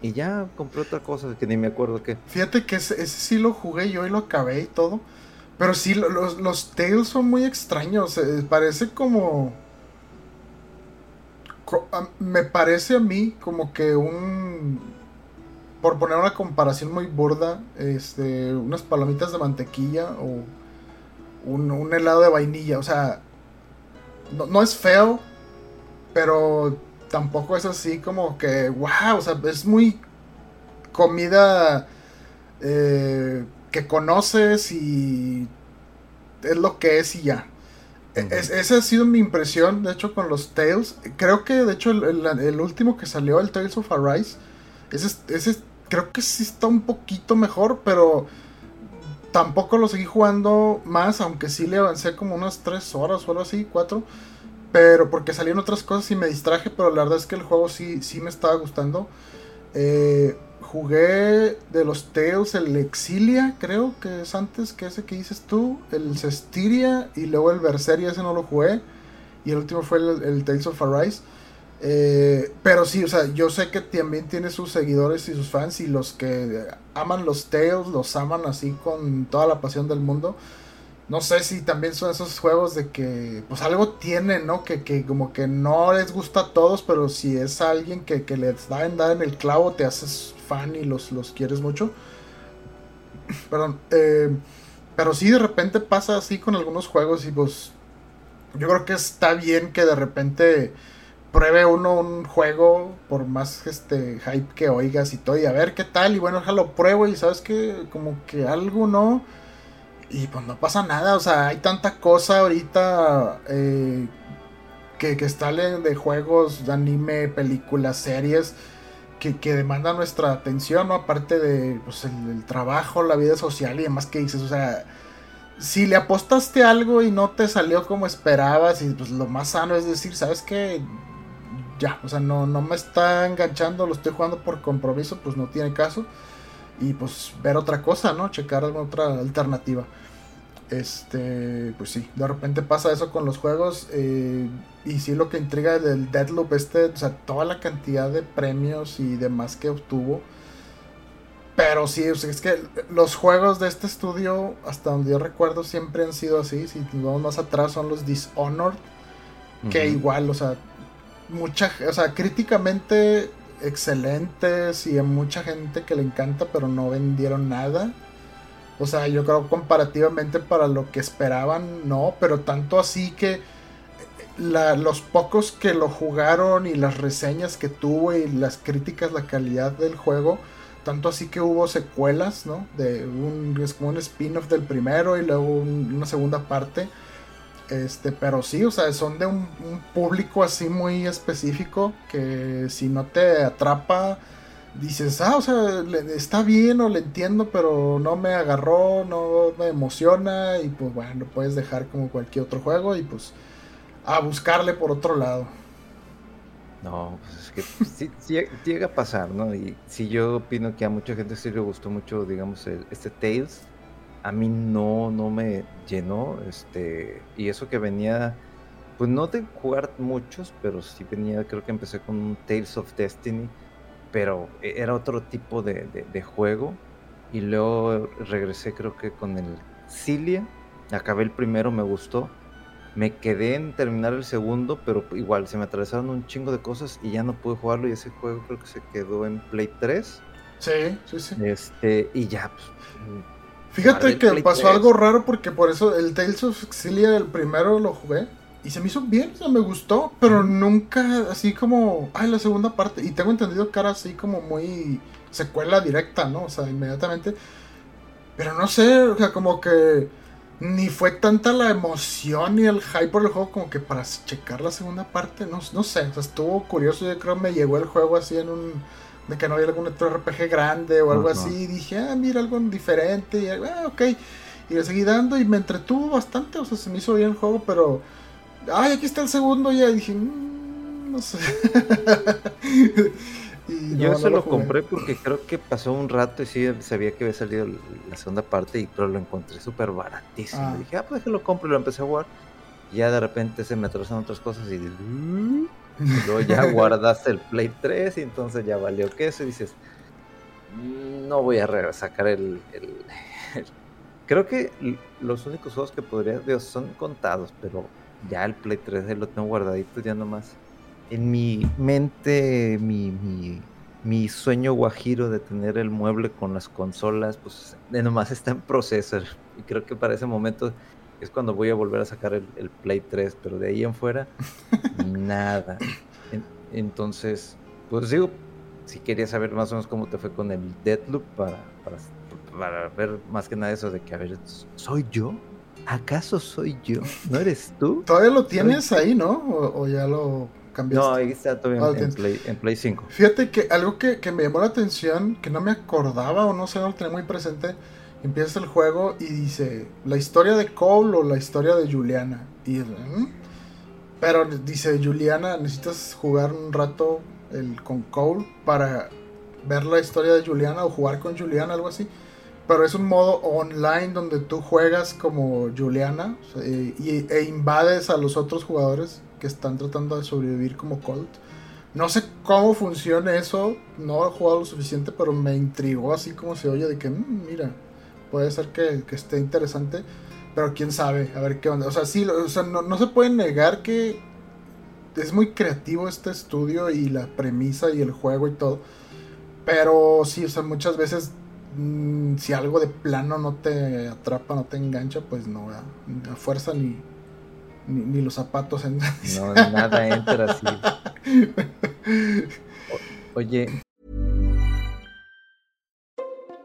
y ya compré otra cosa que ni me acuerdo qué. Fíjate que ese, sí lo jugué yo y lo acabé y todo. Pero sí, los, los Tales son muy extraños. Eh, parece como. Me parece a mí como que un por poner una comparación muy burda, este, unas palomitas de mantequilla o un, helado de vainilla. O sea, no, es feo, pero tampoco es así como que, wow, o sea, es muy comida eh, que conoces y es lo que es y ya. esa ha sido mi impresión, de hecho, con los Tales. Creo que, de hecho, el, último que salió, el Tales of Arise, ese, ese creo que sí está un poquito mejor, pero tampoco lo seguí jugando más, aunque sí le avancé como unas 3 horas o algo así, 4. Pero porque salieron otras cosas y me distraje, pero la verdad es que el juego sí, sí me estaba gustando. Eh, jugué de los Tales el Exilia, creo que es antes que ese que dices tú, el Cestiria y luego el Berseria, ese no lo jugué. Y el último fue el, el Tales of Arise. Eh, pero sí, o sea, yo sé que también tiene sus seguidores y sus fans y los que aman los Tales, los aman así con toda la pasión del mundo. No sé si también son esos juegos de que, pues algo tiene, ¿no? Que, que como que no les gusta a todos, pero si es alguien que, que les da en dar en el clavo, te haces fan y los, los quieres mucho. Perdón. Eh, pero sí, de repente pasa así con algunos juegos y pues yo creo que está bien que de repente pruebe uno un juego por más este hype que oigas y todo y a ver qué tal y bueno, lo pruebo y sabes que como que algo no y pues no pasa nada, o sea, hay tanta cosa ahorita eh, que, que salen de juegos, de anime, películas, series que, que demandan nuestra atención, ¿no? Aparte de pues, el, trabajo, la vida social y demás que dices, o sea, si le apostaste algo y no te salió como esperabas y pues lo más sano es decir, ¿sabes qué? Ya, o sea, no, no me está enganchando, lo estoy jugando por compromiso, pues no tiene caso. Y pues ver otra cosa, ¿no? Checar alguna otra alternativa. Este, pues sí, de repente pasa eso con los juegos. Eh, y sí, lo que intriga del Deadloop, este, o sea, toda la cantidad de premios y demás que obtuvo. Pero sí, o sea, es que los juegos de este estudio, hasta donde yo recuerdo, siempre han sido así. Si vamos más atrás, son los Dishonored. Que igual, o sea, mucha, o sea, críticamente excelentes y a mucha gente que le encanta, pero no vendieron nada. O sea, yo creo comparativamente para lo que esperaban, no, pero tanto así que los pocos que lo jugaron y las reseñas que tuvo y las críticas, la calidad del juego, tanto así que hubo secuelas, ¿no? De un, es como un spin-off del primero y luego una segunda parte. Este, pero sí, o sea, son de un, público así muy específico que si no te atrapa, dices, ah, o sea, está bien o le entiendo, pero no me agarró, no me emociona y pues bueno, lo puedes dejar como cualquier otro juego y pues a buscarle por otro lado. No, pues es que sí, llega a pasar, ¿no? Y si yo opino que a mucha gente sí le gustó mucho, digamos, este Tales, a mí no, no me llenó, este, y eso que venía, pues no de jugar muchos, pero sí venía, creo que empecé con un Tales of Destiny, pero e, era otro tipo de, juego. Y luego regresé creo que con el Cilia. Acabé el primero, me gustó. Me quedé en terminar el segundo, pero igual se me atravesaron un chingo de cosas y ya no pude jugarlo. Y ese juego creo que se quedó en Play 3. Sí, sí, sí. Este, y ya, pues. Fíjate que pasó algo raro porque por eso el Tales of Cilia, el primero lo jugué. Y se me hizo bien, o sea, me gustó, pero nunca así como, ay, la segunda parte. Y tengo entendido que era así como muy secuela directa, ¿no? O sea, inmediatamente. Pero no sé, o sea, como que ni fue tanta la emoción ni el hype por el juego como que para checar la segunda parte, no, no sé, o sea, estuvo curioso, yo creo que me llegó el juego así en un, de que no había algún otro RPG grande o algo así, y dije, ah, mira, algo diferente, y ah, ok, y le seguí dando y me entretuvo bastante, o sea, se me hizo bien el juego, pero ay, aquí está el segundo, ya dije, mm, no sé. Yo se lo, compré porque creo que pasó un rato y sí sabía que había salido la segunda parte, y pero lo encontré súper baratísimo. Ah. Dije, ah, pues que lo compro y lo empecé a jugar. Y ya de repente se me atrasan otras cosas y, y luego ya guardaste el Play 3 y entonces ya valió queso y dices, mm, no voy a sacar el, Creo que los únicos juegos que podría, Dios, son contados, pero ya el Play 3 lo tengo guardadito ya nomás. En mi mente, mi, mi, sueño guajiro de tener el mueble con las consolas, pues nomás está en proceso. Y creo que para ese momento es cuando voy a volver a sacar el, Play 3, pero de ahí en fuera, nada. entonces, pues digo, si quería saber más o menos cómo te fue con el Deadloop para, para, para ver más que nada eso de que, a ver, ¿soy yo? ¿Acaso soy yo? ¿No eres tú? Todavía lo tienes ahí, ¿no? O, ya lo cambiaste. No, ahí está todavía ah, en, Play, en, Play, 5. Fíjate que algo que, me llamó la atención, que no me acordaba o no sé, no lo tenía muy presente, empieza el juego y dice la historia de Cole o la historia de Juliana. Y, ¿Mm? Pero dice Juliana, necesitas jugar un rato el, con Cole para ver la historia de Juliana o jugar con Juliana, algo así. Pero es un modo online donde tú juegas como Juliana y, e invades a los otros jugadores que están tratando de sobrevivir como Colt. No sé cómo funciona eso, no he jugado lo suficiente, pero me intrigó así como se oye de que, mm, mira, puede ser que, esté interesante, pero quién sabe, a ver qué onda. O sea, sí, o sea, no, no se puede negar que es muy creativo este estudio y la premisa y el juego y todo. Pero sí, o sea, muchas veces mm, si algo de plano no te atrapa, no te engancha, pues no, a fuerza ni, ni, los zapatos. En... No, nada entra así. oye.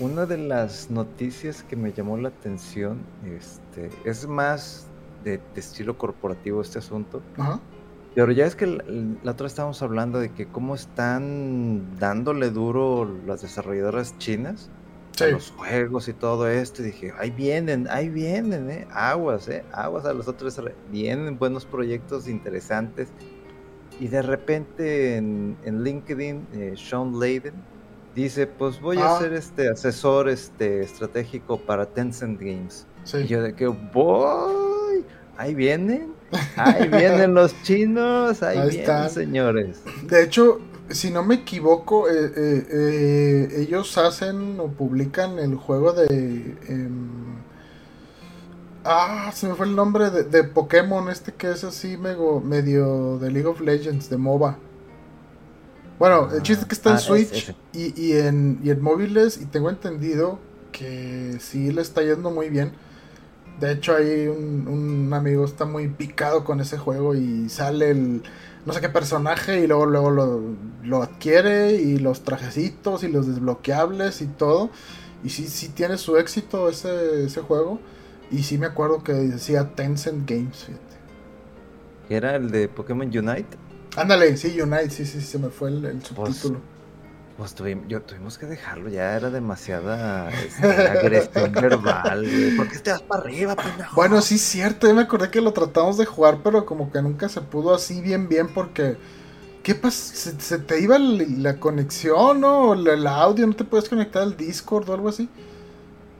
Una de las noticias que me llamó la atención este, es más de, estilo corporativo este asunto. Pero ya es que la, otra estábamos hablando de que cómo están dándole duro las desarrolladoras chinas a los juegos y todo esto. Y dije, ahí vienen, ahí vienen, eh, aguas, eh, aguas a los otros. Vienen buenos proyectos interesantes. Y de repente en, LinkedIn, eh, Sean Layden dice, pues voy a ah. ser este asesor este, estratégico para Tencent Games. Y yo de que, voy ahí vienen, ahí vienen los chinos, ahí, vienen, señores. De hecho, si no me equivoco, eh, eh, eh, ellos hacen o publican el juego de... Em, ah, se me fue el nombre de, Pokémon, este que es así medio, medio de League of Legends, de MOBA. Bueno, el chiste es que está en ah, Switch y, y, en, y en móviles y tengo entendido que sí le está yendo muy bien. De hecho, hay un, amigo está muy picado con ese juego y sale el no sé qué personaje y luego, luego lo, adquiere y los trajecitos y los desbloqueables y todo. Y sí, sí tiene su éxito ese, ese juego. Y sí me acuerdo que decía Tencent Games. ¿Era el de Pokémon Unite? Ándale, sí, Unite, sí, sí, se me fue el, pues, subtítulo. Pues tuvimos, yo, tuvimos que dejarlo, ya era demasiada este, agresión verbal. ¿Por qué te vas para arriba, pendejo? Bueno, sí, cierto. Yo me acordé que lo tratamos de jugar, pero como que nunca se pudo así bien, bien, porque. ¿Qué pasa? ¿Se, te iba la conexión o el audio? ¿No te puedes conectar al Discord o algo así?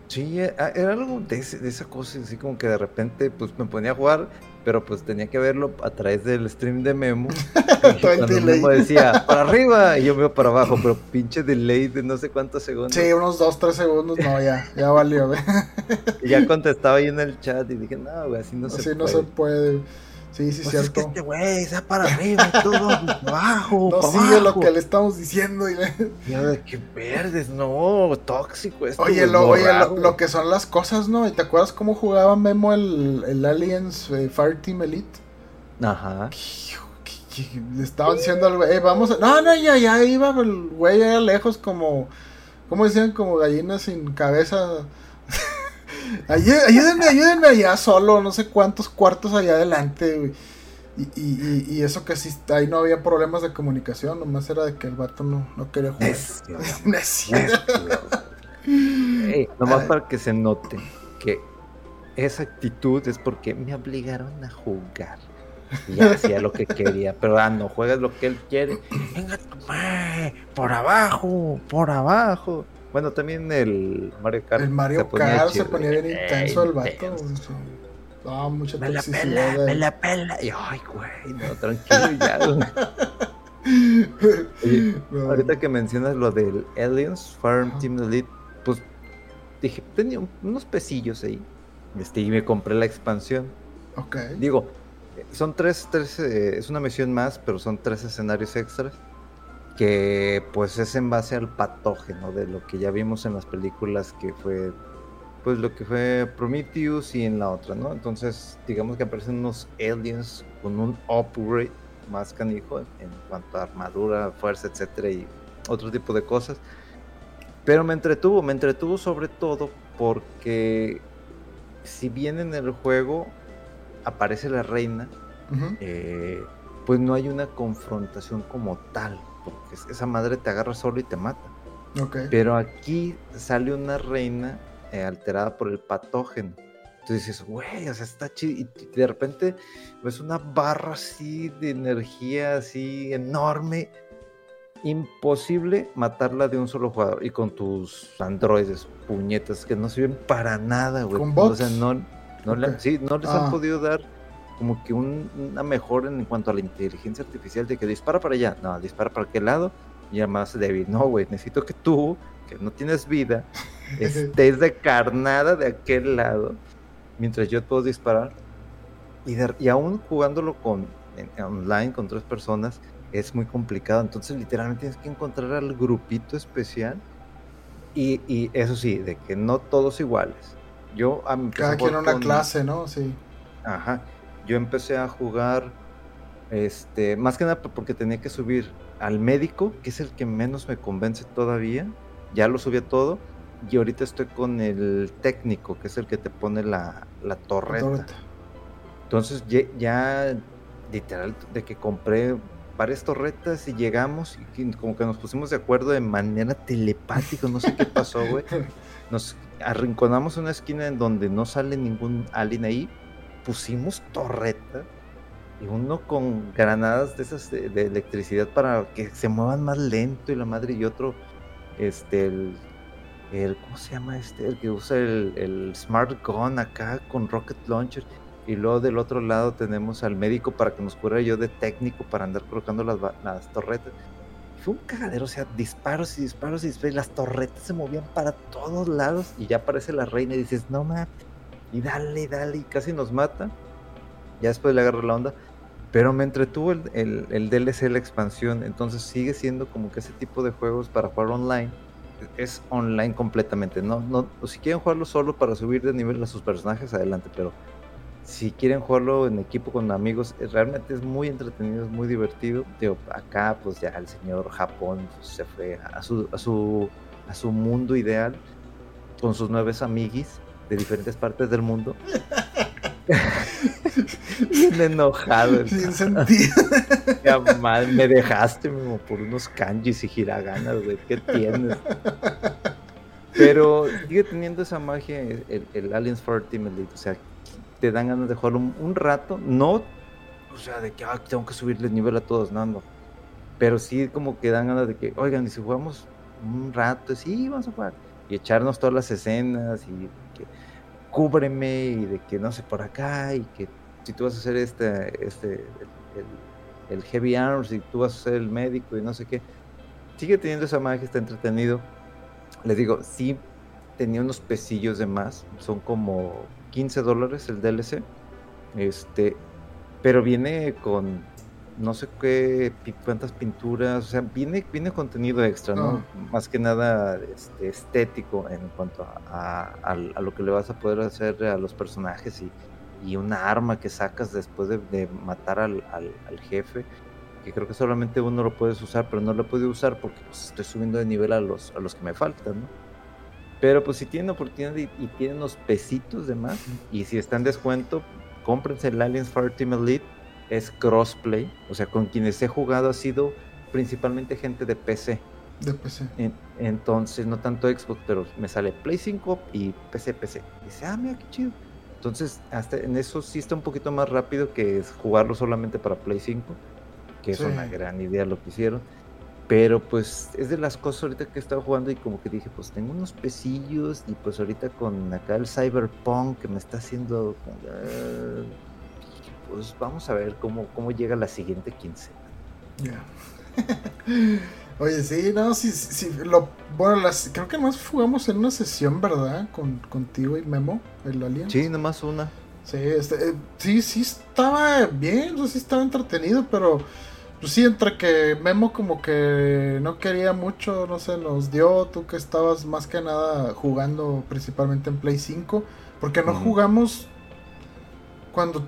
Sí, eh, ah, era algo de, de, esa cosa, así como que de repente pues me ponía a jugar pero pues tenía que verlo a través del stream de Memo. cuando Memo decía, para arriba, y yo veo para abajo, pero pinche delay de no sé cuántos segundos. Sí, unos 2, 3 segundos, no, ya, ya valió, y ya contestaba ahí en el chat y dije, no, güey, así no se puede. Así no se puede. Sí, sí, pues cierto. Es que este güey sea para arriba y todo abajo. No sigue lo que le estamos diciendo. Y le... Ya, qué verdes, no, tóxico esto. Oye, lo, oye lo, que son las cosas, ¿no? ¿Y te acuerdas cómo jugaba Memo el, el Aliens eh, Fireteam Elite? Ajá. Le estaban diciendo al güey, vamos a... No, no, ya, ya iba el güey allá lejos como... ¿Cómo decían? Como gallinas sin cabeza. Ayúdenme, ayúdenme allá solo, no sé cuántos cuartos allá adelante, Y, y, y, eso que sí, ahí no había problemas de comunicación, nomás era de que el vato no, no quería jugar. Necio, nomás para que se note que esa actitud es porque me obligaron a jugar. Y hacía lo que quería, pero ah, no juegas lo que él quiere. Venga, por abajo, por abajo. Bueno, también el Mario Kart. El Mario Kart se ponía bien intenso el vato. No, mucha me la pela, me la pela. Y ay, güey, no, tranquilo ya. ahorita que mencionas lo del Aliens Farm Team Elite, pues dije, tenía unos pesillos ahí. Este, y me compré la expansión. Ok. Digo, son tres, tres, eh, es una misión más, pero son tres escenarios extras que pues es en base al patógeno de lo que ya vimos en las películas que fue pues lo que fue Prometheus y en la otra, ¿no? Entonces, digamos que aparecen unos aliens con un upgrade más canijo en cuanto a armadura, fuerza, etcétera y otro tipo de cosas. Pero me entretuvo, me entretuvo sobre todo porque si bien en el juego aparece la reina, pues no hay una confrontación como tal, porque esa madre te agarra solo y te mata. Pero aquí sale una reina eh, alterada por el patógeno. Entonces dices, güey, o sea, está chido. Y de repente ves una barra así de energía así enorme. Imposible matarla de un solo jugador. Y con tus androides, puñetas, que no sirven para nada, güey. O sea, no, no, sí, no les han ah. podido dar como que una mejora en cuanto a la inteligencia artificial de que dispara para allá, no, dispara para qué lado y ya más débil. No, güey, necesito que tú, que no tienes vida, estés de carnada de aquel lado mientras yo puedo disparar. Y, y aún jugándolo con online con tres personas es muy complicado. Entonces, literalmente tienes que encontrar al grupito especial. Y, y eso sí, de que no todos iguales. Yo Cada quien una clase, ¿no? Sí. Ajá. Yo empecé a jugar, este, más que nada porque tenía que subir al médico, que es el que menos me convence todavía. Ya lo subí a todo y ahorita estoy con el técnico, que es el que te pone la, la torreta. Entonces ya, literal, de que compré varias torretas y llegamos y como que nos pusimos de acuerdo de manera telepática, no sé qué pasó, güey. Nos arrinconamos una esquina en donde no sale ningún alien ahí, pusimos torreta y uno con granadas de esas de, electricidad para que se muevan más lento y la madre y otro este el el, ¿cómo se llama este? El que usa el, Smart Gun acá con Rocket Launcher. Y luego del otro lado tenemos al médico para que nos cura yo de técnico para andar colocando las, las torretas. Fue un cagadero, o sea, disparos y disparos y disparos. Y las torretas se movían para todos lados. Y ya aparece la reina y dices, no mames. Y dale, dale. Y casi nos mata. Ya después le agarro la onda. Pero me entretuvo el, el, el DLC, la expansión. Entonces sigue siendo como que ese tipo de juegos para jugar online es online completamente. No, no, si quieren jugarlo solo para subir de nivel a sus personajes, adelante, pero si quieren jugarlo en equipo con amigos, realmente es muy entretenido, es muy divertido. acá pues ya el señor Japón se fue a su, a su, a su mundo ideal con sus nueve amiguis de diferentes partes del mundo. Bien enojado. Sin sentido. Ya mal, me dejaste mismo por unos kanjis y hiraganas, güey. ¿Qué tienes? Pero sigue teniendo esa magia el, el Aliens for Team Elite. O sea, te dan ganas de jugar un, rato. No, o sea, de que ah, tengo que subirle el nivel a todos, no, no. Pero sí como que dan ganas de que, oigan, y si jugamos un rato, sí, vamos a jugar. Y echarnos todas las escenas y cúbreme y de que no sé por acá y que si tú vas a hacer este, este, el, heavy arms y tú vas a ser el médico y no sé qué, sigue teniendo esa magia, está entretenido. Les digo, sí tenía unos pesillos de más, son como 15 dólares el DLC, este, pero viene con no sé qué, cuántas pinturas, o sea, viene, viene contenido extra, ¿no? Ah. Más que nada este, estético en cuanto a, lo que le vas a poder hacer a los personajes y, y una arma que sacas después de, matar al, jefe, que creo que solamente uno lo puedes usar, pero no lo puedo usar porque pues, estoy subiendo de nivel a los, a los que me faltan, ¿no? Pero pues si tienen oportunidad y, y tienen unos pesitos de más, y si está en descuento, cómprense el Aliens Fire Team Elite es crossplay, o sea, con quienes he jugado ha sido principalmente gente de PC. De PC. entonces, no tanto Xbox, pero me sale Play 5 y PC, PC. dice, ah, mira qué chido. Entonces, hasta en eso sí está un poquito más rápido que jugarlo solamente para Play 5, que es una gran idea lo que hicieron. Pero pues es de las cosas ahorita que he estado jugando y como que dije, pues tengo unos pesillos y pues ahorita con acá el Cyberpunk que me está haciendo... pues vamos a ver cómo, cómo llega la siguiente quincena. Oye, sí, no, sí, sí, lo, bueno, las, creo que más jugamos en una sesión, ¿verdad? Con, contigo y Memo, el Alien. Sí, nomás una. Sí, este, eh, sí, sí estaba bien, sí estaba entretenido, pero pues sí, entre que Memo como que no quería mucho, no sé, nos dio, tú que estabas más que nada jugando principalmente en Play 5, porque no jugamos cuando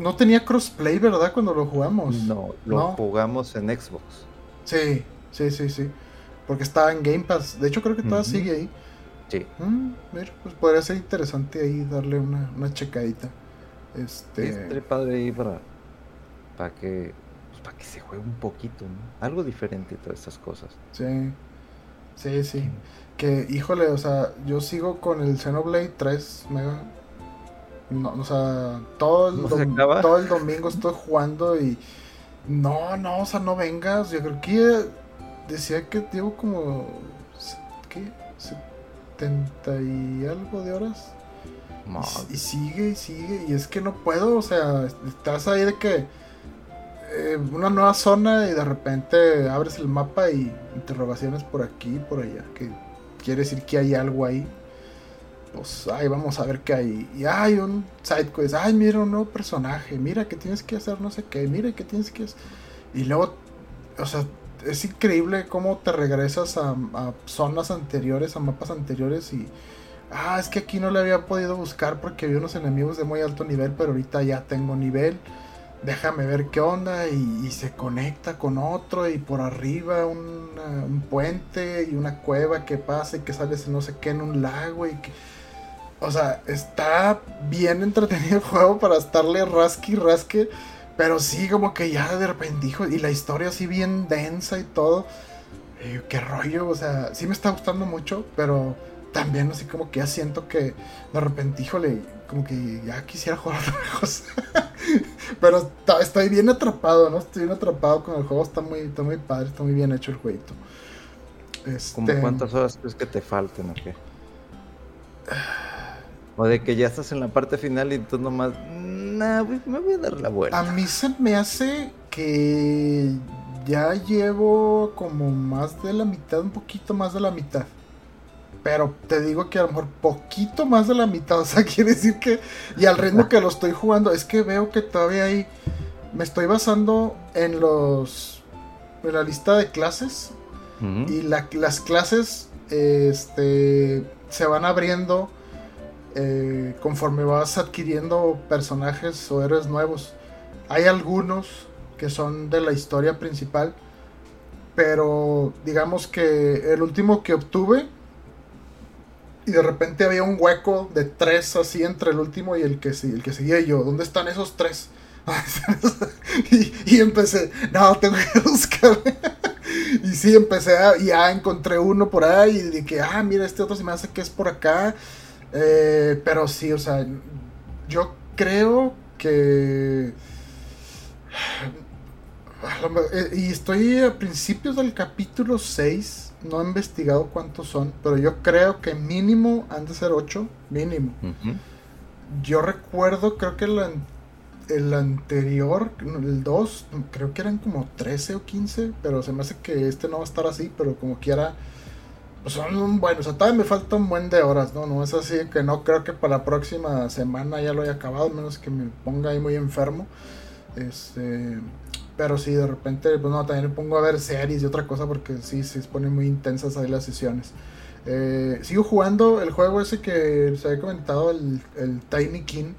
no tenía crossplay, ¿verdad? Cuando lo jugamos. No, lo jugamos en Xbox. Sí, sí, sí, sí. Porque estaba en Game Pass. De hecho, creo que todavía sigue ahí. Sí. Mm, mira, pues podría ser interesante ahí darle una, una checadita. Este. Sí, padre ahí para, para que para que se juegue un poquito, ¿no? Algo diferente todas estas cosas. Sí, sí, sí. Que, híjole, o sea, yo sigo con el Xenoblade 3 Mega. No, o sea, todo el, todo el domingo estoy jugando y. No, no, o sea, no vengas. Yo creo que decía que llevo como. ¿Qué? 70 y algo de horas. Y, sigue y sigue. Y es que no puedo, o sea, estás ahí de que. Eh, una nueva zona y de repente abres el mapa y interrogaciones por aquí por allá. Que quiere decir que hay algo ahí. Pues, ay, vamos a ver qué hay. Y hay un side quest. Ay, mira un nuevo personaje. Mira que tienes que hacer no sé qué. Mira que tienes que hacer. Y luego, o sea, es increíble cómo te regresas a, zonas anteriores, a mapas anteriores y... Ah, es que aquí no le había podido buscar porque había unos enemigos de muy alto nivel, pero ahorita ya tengo nivel. Déjame ver qué onda y, se conecta con otro y por arriba un, puente y una cueva que pasa y que sales no sé qué en un lago y que... O sea, está bien entretenido el juego para estarle rasque y rasque pero sí, como que ya de repente, hijo, y la historia así bien densa y todo. qué rollo, o sea, sí me está gustando mucho, pero también así como que ya siento que de repente, híjole, como que ya quisiera jugar otra cosa. pero estoy bien atrapado, ¿no? Estoy bien atrapado con el juego, está muy, está muy padre, está muy bien hecho el jueguito. Este... cuántas horas crees que te falten o qué? O de que ya estás en la parte final y tú nomás me voy a dar la vuelta. A mí se me hace que ya llevo como más de la mitad, un poquito más de la mitad. Pero te digo que a lo mejor poquito más de la mitad. O sea, quiere decir que. Y al ritmo que lo estoy jugando, es que veo que todavía hay. Me estoy basando en los. En la lista de clases. Y las clases. Este. Se van abriendo eh, conforme vas adquiriendo personajes o héroes nuevos. Hay algunos que son de la historia principal, pero digamos que el último que obtuve y de repente había un hueco de tres así entre el último y el que, el que seguía yo. ¿Dónde están esos tres? y, empecé, no, tengo que buscar. y sí, empecé a, y ya encontré uno por ahí y dije, ah, mira, este otro se me hace que es por acá. Eh, pero sí, o sea, yo creo que... Eh, y estoy a principios del capítulo 6. No he investigado cuántos son. Pero yo creo que mínimo han de ser 8. Mínimo. Yo recuerdo, creo que el, el anterior, el 2, creo que eran como 13 o 15. Pero se me hace que este no va a estar así. Pero como quiera son buenos, o sea, todavía me falta un buen de horas, ¿no? No es así que no creo que para la próxima semana ya lo haya acabado, menos que me ponga ahí muy enfermo. Este, pero sí, de repente, pues no, también me pongo a ver series y otra cosa porque sí, se ponen muy intensas ahí las sesiones. Eh, sigo jugando el juego ese que se había comentado, el, el Tiny King.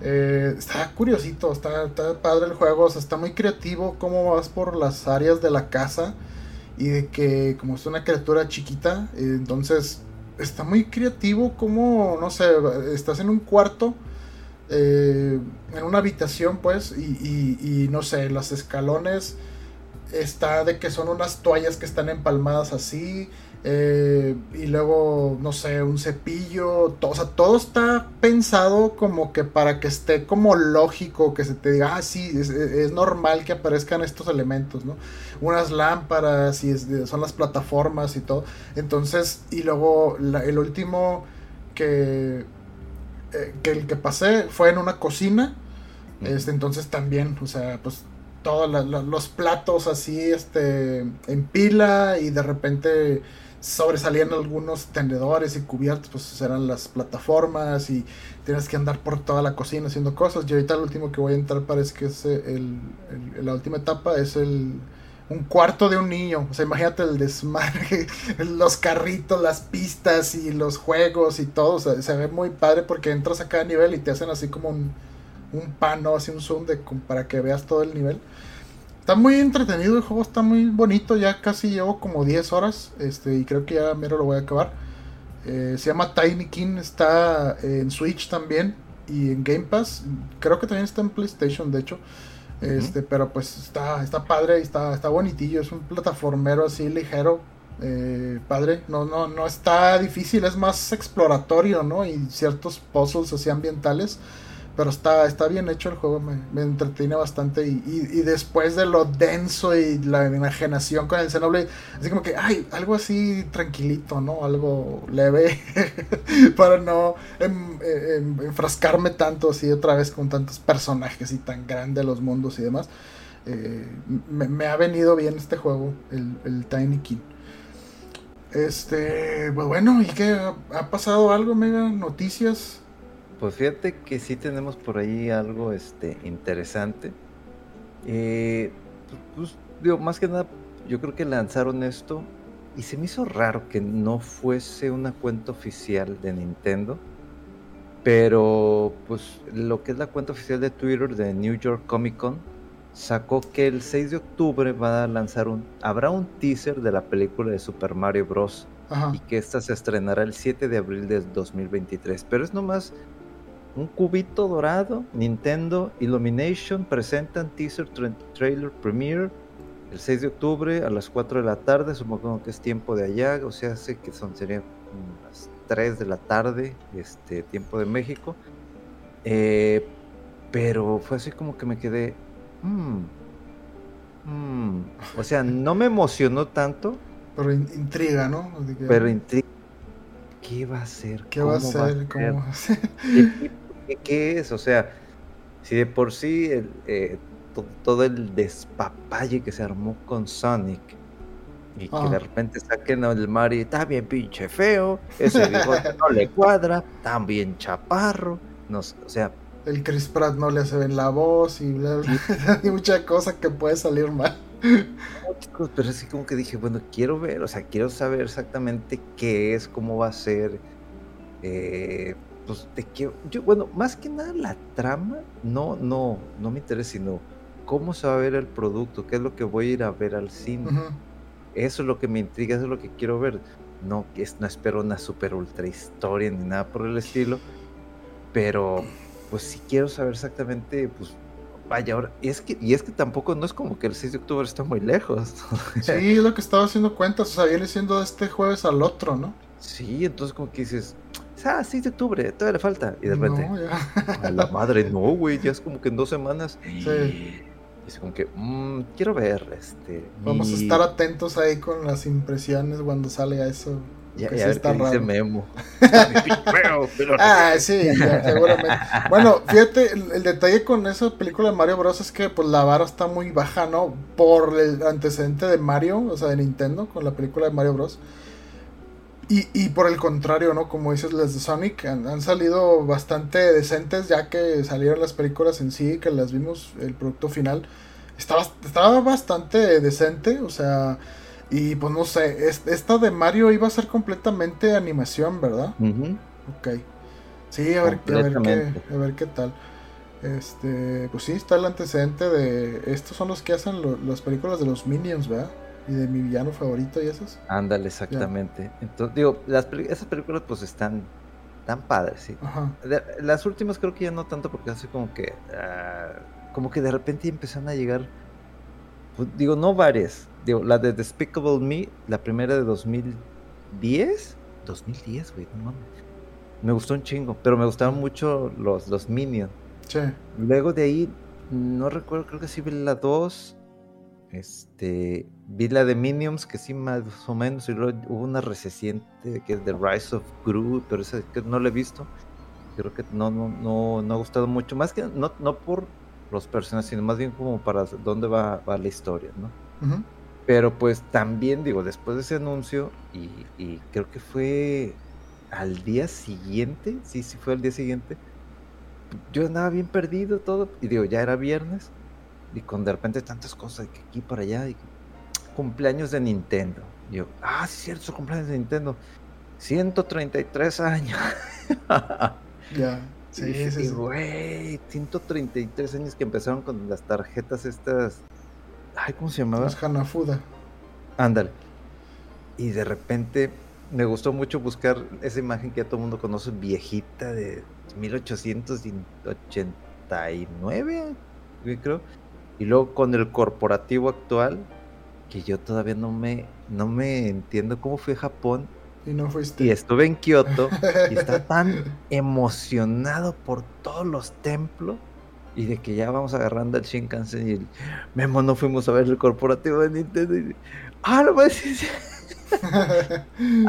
Eh, está curiosito, está, está padre el juego, o sea, está muy creativo cómo vas por las áreas de la casa y de que como es una criatura chiquita, eh, entonces está muy creativo como, no sé, estás en un cuarto, eh, en una habitación pues, y, y, no sé, los escalones está de que son unas toallas que están empalmadas así, eh, y luego, no sé, un cepillo, todo, o sea, todo está pensado como que para que esté como lógico, que se te diga, ah, sí, es, normal que aparezcan estos elementos, ¿no? Unas lámparas y son las plataformas y todo. Entonces, y luego el último que, eh, que el que pasé fue en una cocina, este, entonces también, o sea, pues todos los platos así, este, en pila y de repente sobresalían algunos tendedores y cubiertos, pues serán las plataformas y tienes que andar por toda la cocina haciendo cosas. Y ahorita el último que voy a entrar parece que es el, la última etapa, es el un cuarto de un niño. O sea, imagínate el desmadre, los carritos, las pistas y los juegos y todo. O sea, se ve muy padre porque entras a cada nivel y te hacen así como un, un pano, así un zoom de, para que veas todo el nivel. Está muy entretenido el juego, está muy bonito. Ya casi llevo como 10 horas. Este, y creo que ya mero lo voy a acabar. Eh, se llama Tiny King. Está en Switch también. Y en Game Pass. Creo que también está en PlayStation, de hecho. Este, pero pues está, está padre y está, está bonitillo. Es un plataformero así ligero. Eh, padre. No, no, no está difícil, es más exploratorio, ¿no? Y ciertos puzzles así ambientales. Pero está, está bien hecho el juego, me, me entretiene bastante. Y, y, después de lo denso y la enajenación con el Xenoblade, así como que, ay, algo así tranquilito, ¿no? Algo leve, para no em, em, enfrascarme tanto así otra vez con tantos personajes y tan grandes los mundos y demás. Eh, me, ha venido bien este juego, el, el Tiny King. Este, pues bueno, ¿y qué? ¿Ha pasado algo, Mega? ¿Noticias? Pues fíjate que sí tenemos por ahí algo este, interesante. Eh, pues, digo, más que nada, yo creo que lanzaron esto y se me hizo raro que no fuese una cuenta oficial de Nintendo. Pero, pues, lo que es la cuenta oficial de Twitter de New York Comic Con sacó que el 6 de octubre va a lanzar un. Habrá un teaser de la película de Super Mario Bros. Y que esta se estrenará el 7 de abril de 2023. Pero es nomás un cubito dorado, Nintendo Illumination presentan teaser trailer premiere el 6 de octubre a las 4 de la tarde, supongo que es tiempo de allá, o sea, sé que son serían las 3 de la tarde, este tiempo de México. Eh, pero fue así como que me quedé, mm, mm". o sea, no me emocionó tanto. Pero intriga, ¿no? Pero intriga. ¿Qué va a ser? ¿Qué va a ser? ¿Cómo va a ser? ¿Qué, es? O sea, si de por sí eh, todo, el despapalle que se armó con Sonic y que de repente saquen al Mario, está bien pinche feo, ese bigote no le cuadra, también chaparro, no, o sea... El Chris Pratt no le hace bien la voz y bla, Hay mucha cosa que puede salir mal. pero así como que dije, bueno, quiero ver, o sea, quiero saber exactamente qué es, cómo va a ser. Eh, pues de que yo, bueno, más que nada la trama, no, no, no me interesa, sino cómo se va a ver el producto, qué es lo que voy a ir a ver al cine. Eso es lo que me intriga, eso es lo que quiero ver. No, no espero una super ultra historia ni nada por el estilo, pero pues sí quiero saber exactamente, pues vaya, ahora, y es que, y es que tampoco no es como que el 6 de octubre está muy lejos. sí, es lo que estaba haciendo cuentas, o sea, viene siendo este jueves al otro, ¿no? Sí, entonces como que dices, ah, 6 de octubre, todavía le falta. Y de repente, a la madre, no, güey, ya es como que en dos semanas. Sí. Y es como que, mmm, quiero ver, este. Vamos a estar atentos ahí con las impresiones cuando salga eso. Ya, ya está raro. dice Memo. ah, sí, seguramente. Bueno, fíjate, el, detalle con esa película de Mario Bros. es que pues la vara está muy baja, ¿no? Por el antecedente de Mario, o sea, de Nintendo, con la película de Mario Bros. Y, y, por el contrario, ¿no? Como dices, las de Sonic han, salido bastante decentes ya que salieron las películas en sí, que las vimos, el producto final. Estaba, estaba bastante decente, o sea, y pues no sé, esta de Mario iba a ser completamente animación, ¿verdad? Ok. Sí, a ver, a ver, qué, a ver qué tal. Este, pues sí, está el antecedente de... Estos son los que hacen las películas de los Minions, ¿verdad? Y de mi villano favorito y esos. Ándale, exactamente. Entonces, digo, las esas películas pues están tan padres, sí. las últimas creo que ya no tanto porque hace como que ah, como que de repente empezaron a llegar pues, digo, no varias. Digo, la de Despicable Me, la primera de 2010, 2010, güey, no mames. Me gustó un chingo, pero me gustaron mucho los, los Minions. Sí. Luego de ahí, no recuerdo, creo que sí vi la 2 este, vi la de Minions, que sí, más o menos, y luego hubo una reciente que es The Rise of Gru, pero esa que no la he visto. Creo que no, no, no, no ha gustado mucho, más que no, no por los personajes, sino más bien como para dónde va, va la historia, ¿no? Pero pues también, digo, después de ese anuncio, y, y, creo que fue al día siguiente, sí, sí fue al día siguiente, yo andaba bien perdido todo, y digo, ya era viernes, y con de repente tantas cosas, que aquí para allá, y cumpleaños de Nintendo. Y yo, ah, sí, cierto, su cumpleaños de Nintendo. 133 años. ya, sí, sí, güey, 133 años que empezaron con las tarjetas estas. Ay, ¿cómo se llamaba? Las Hanafuda. Ándale. Y de repente me gustó mucho buscar esa imagen que ya todo el mundo conoce, viejita de 1889, creo Y luego con el corporativo actual, que yo todavía no me, no me entiendo cómo fui a Japón. Y no fuiste. Y estuve en Kioto y estaba tan emocionado por todos los templos y de que ya vamos agarrando el Shinkansen y el Memo no fuimos a ver el corporativo de Nintendo. Y, ah, no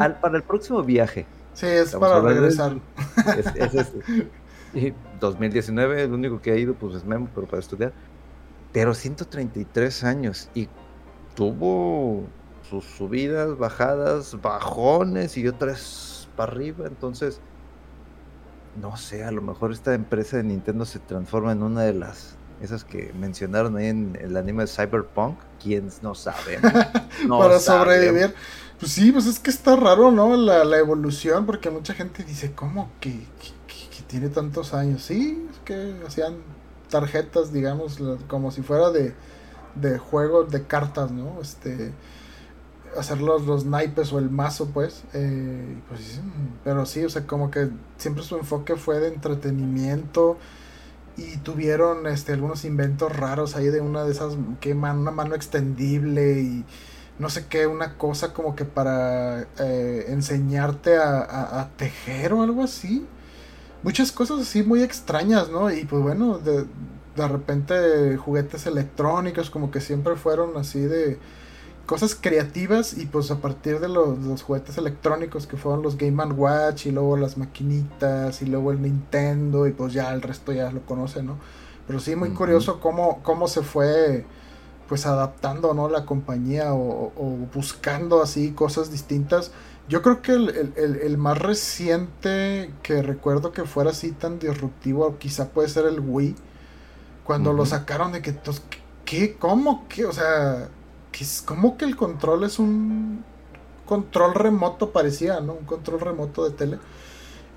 Al, para el próximo viaje. Sí, es para regresar. Es, es, y 2019, el único que ha ido pues es Memo, pero para estudiar. Pero 133 años y tuvo sus subidas, bajadas, bajones y otras para arriba. Entonces, no sé, a lo mejor esta empresa de Nintendo se transforma en una de las esas que mencionaron ahí en el anime de Cyberpunk. ¿Quién no sabe? para sobrevivir. Pues sí, pues es que está raro, ¿no? La, la evolución, porque mucha gente dice, ¿cómo que, tiene tantos años? Sí, es que hacían tarjetas, digamos, como si fuera de, de juegos de cartas, ¿no? Este hacer los, naipes o el mazo, pues. Eh, pues pero sí, o sea, como que siempre su enfoque fue de entretenimiento. Y tuvieron este, algunos inventos raros ahí de una de esas, que una mano extendible y no sé qué, una cosa como que para eh, enseñarte a, tejer o algo así. Muchas cosas así muy extrañas, ¿no? Y pues bueno, de, de repente juguetes electrónicos como que siempre fueron así de cosas creativas y pues a partir de los, juguetes electrónicos que fueron los Game Watch y luego las maquinitas y luego el Nintendo y pues ya el resto ya lo conocen, ¿no? Pero sí, muy curioso cómo, cómo se fue pues adaptando, ¿no? La compañía o, buscando así cosas distintas. Yo creo que el, más reciente que recuerdo que fuera así tan disruptivo quizá puede ser el Wii. Cuando lo sacaron de que, ¿qué? ¿Cómo? ¿Qué? O sea, como que el control es un control remoto parecía, ¿no? Un control remoto de tele.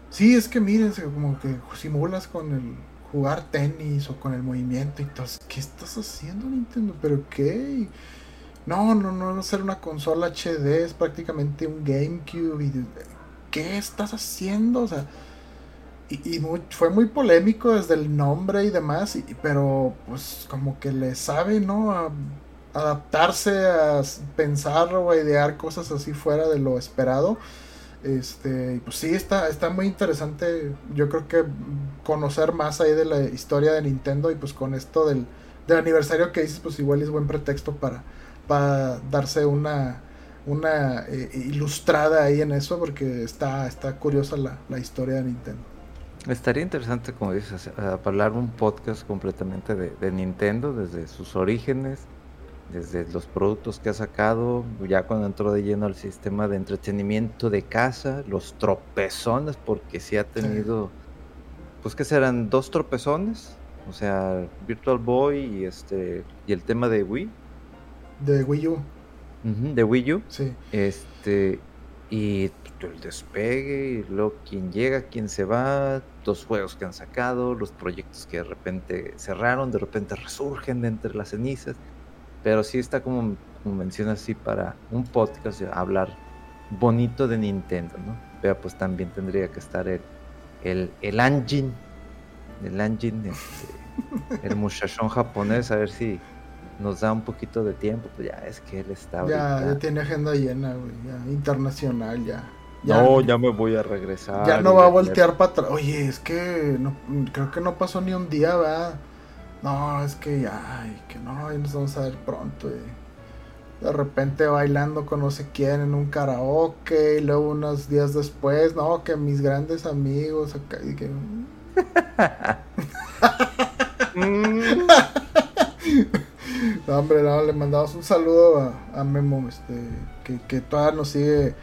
Sí, es que mírense, como que simulas con el jugar tenis o con el movimiento y todo. ¿Qué estás haciendo Nintendo? ¿Pero qué? No, no, no, no ser una consola HD, es prácticamente un GameCube. ¿Qué estás haciendo? O sea, y, fue muy polémico desde el nombre y demás, pero pues como que le sabe, ¿no? A, adaptarse a pensar o a idear cosas así fuera de lo esperado. Este, pues sí, está, está muy interesante. Yo creo que conocer más ahí de la historia de Nintendo y pues con esto del, aniversario que dices, pues igual es buen pretexto para, para darse una, una eh, ilustrada ahí en eso porque está, está curiosa la, historia de Nintendo. Estaría interesante, como dices, hablar un podcast completamente de, Nintendo, desde sus orígenes, desde los productos que ha sacado, ya cuando entró de lleno al sistema de entretenimiento de casa, los tropezones, porque sí ha tenido, pues que serán dos tropezones, o sea, Virtual Boy y este y el tema de Wii. De Wii U. de Wii U. Sí. Este, y el despegue, y luego quién llega, quién se va, los juegos que han sacado, los proyectos que de repente cerraron, de repente resurgen de entre las cenizas. Pero sí está como, como mencionas así para un podcast hablar bonito de Nintendo, ¿no? Pero pues también tendría que estar el, el, el Anjin, el Anjin, este, el muchachón japonés, a ver si nos da un poquito de tiempo, pues ya es que él está ya, ya tiene agenda llena, güey, ya internacional, ya. no, ya me voy a regresar. Ya no va a voltear para atrás. Oye, es que no, creo que no pasó ni un día, ¿verdad? No, es que ya, ay, que no, nos vamos a ver pronto. de repente bailando con no sé quién en un karaoke y luego unos días después, no, que mis grandes amigos acá y que... no, hombre, no, le mandamos un saludo a, Memo, este, que, que todavía nos sigue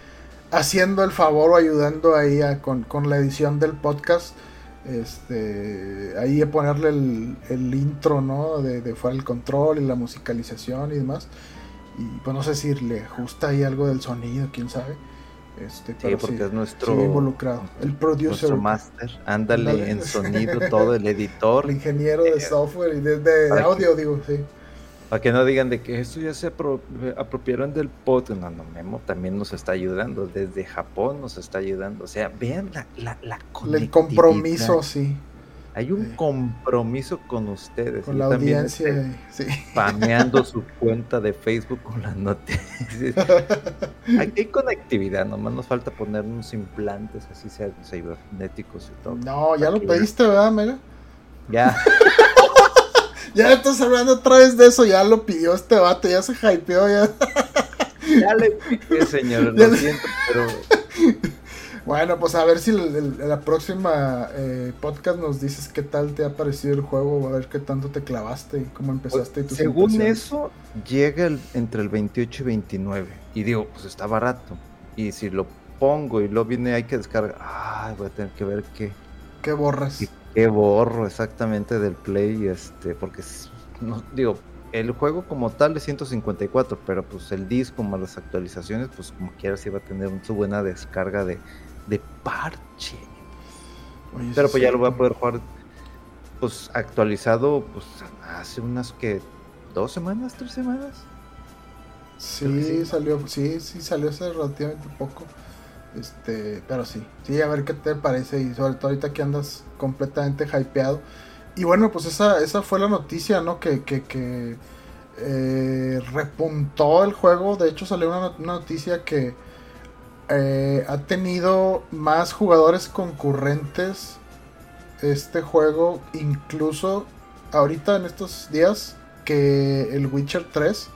haciendo el favor o ayudando ahí con, con la edición del podcast. Este, ahí a ponerle el, intro, ¿no? De, de, fuera el control y la musicalización y demás. Y pues no sé si le ajusta ahí algo del sonido, quién sabe. Este, sí, porque es nuestro involucrado. El producer. Nuestro master. Ándale, en sonido, todo, el editor. El ingeniero de software y de, audio, digo, sí. Para que no digan de que esto ya se apropiaron del pot. No, no, Memo también nos está ayudando. Desde Japón nos está ayudando. O sea, vean la, la, El compromiso, sí. hay un compromiso con ustedes. Con la audiencia, sí. Pameando su cuenta de Facebook con las noticias. Aquí hay conectividad, nomás nos falta poner unos implantes así sean cibernéticos y todo. No, ya lo pediste, ¿verdad, Mega? Ya. ya estás hablando otra vez de eso, ya lo pidió este vato, ya se hypeó, ya. ya le piqué, señor, lo siento, pero bueno, pues a ver si la próxima eh, podcast nos dices qué tal te ha parecido el juego, a ver qué tanto te clavaste y cómo empezaste. Pues, según eso, llega entre el 28 y 29. Y digo, pues está barato. Y si lo pongo y lo viene, hay que descargar. Ay, voy a tener que ver qué. ¿Qué borras? ¿Qué, borro exactamente del Play? Este, porque, no, digo, el juego como tal es 154, pero pues el disco más las actualizaciones, pues como quiera sí va a tener su buena descarga de, de parche. Pero pues ya lo voy a poder jugar pues actualizado pues hace unas que dos semanas, tres semanas. Sí, salió, sí, sí salió hace relativamente poco. Este, pero sí, sí, a ver qué te parece y sobre todo ahorita que andas completamente hypeado. Y bueno, pues esa, esa fue la noticia, ¿no? Que, que, que eh, repuntó el juego. De hecho salió una noticia que eh, ha tenido más jugadores concurrentes este juego, incluso ahorita en estos días, que el Witcher 3,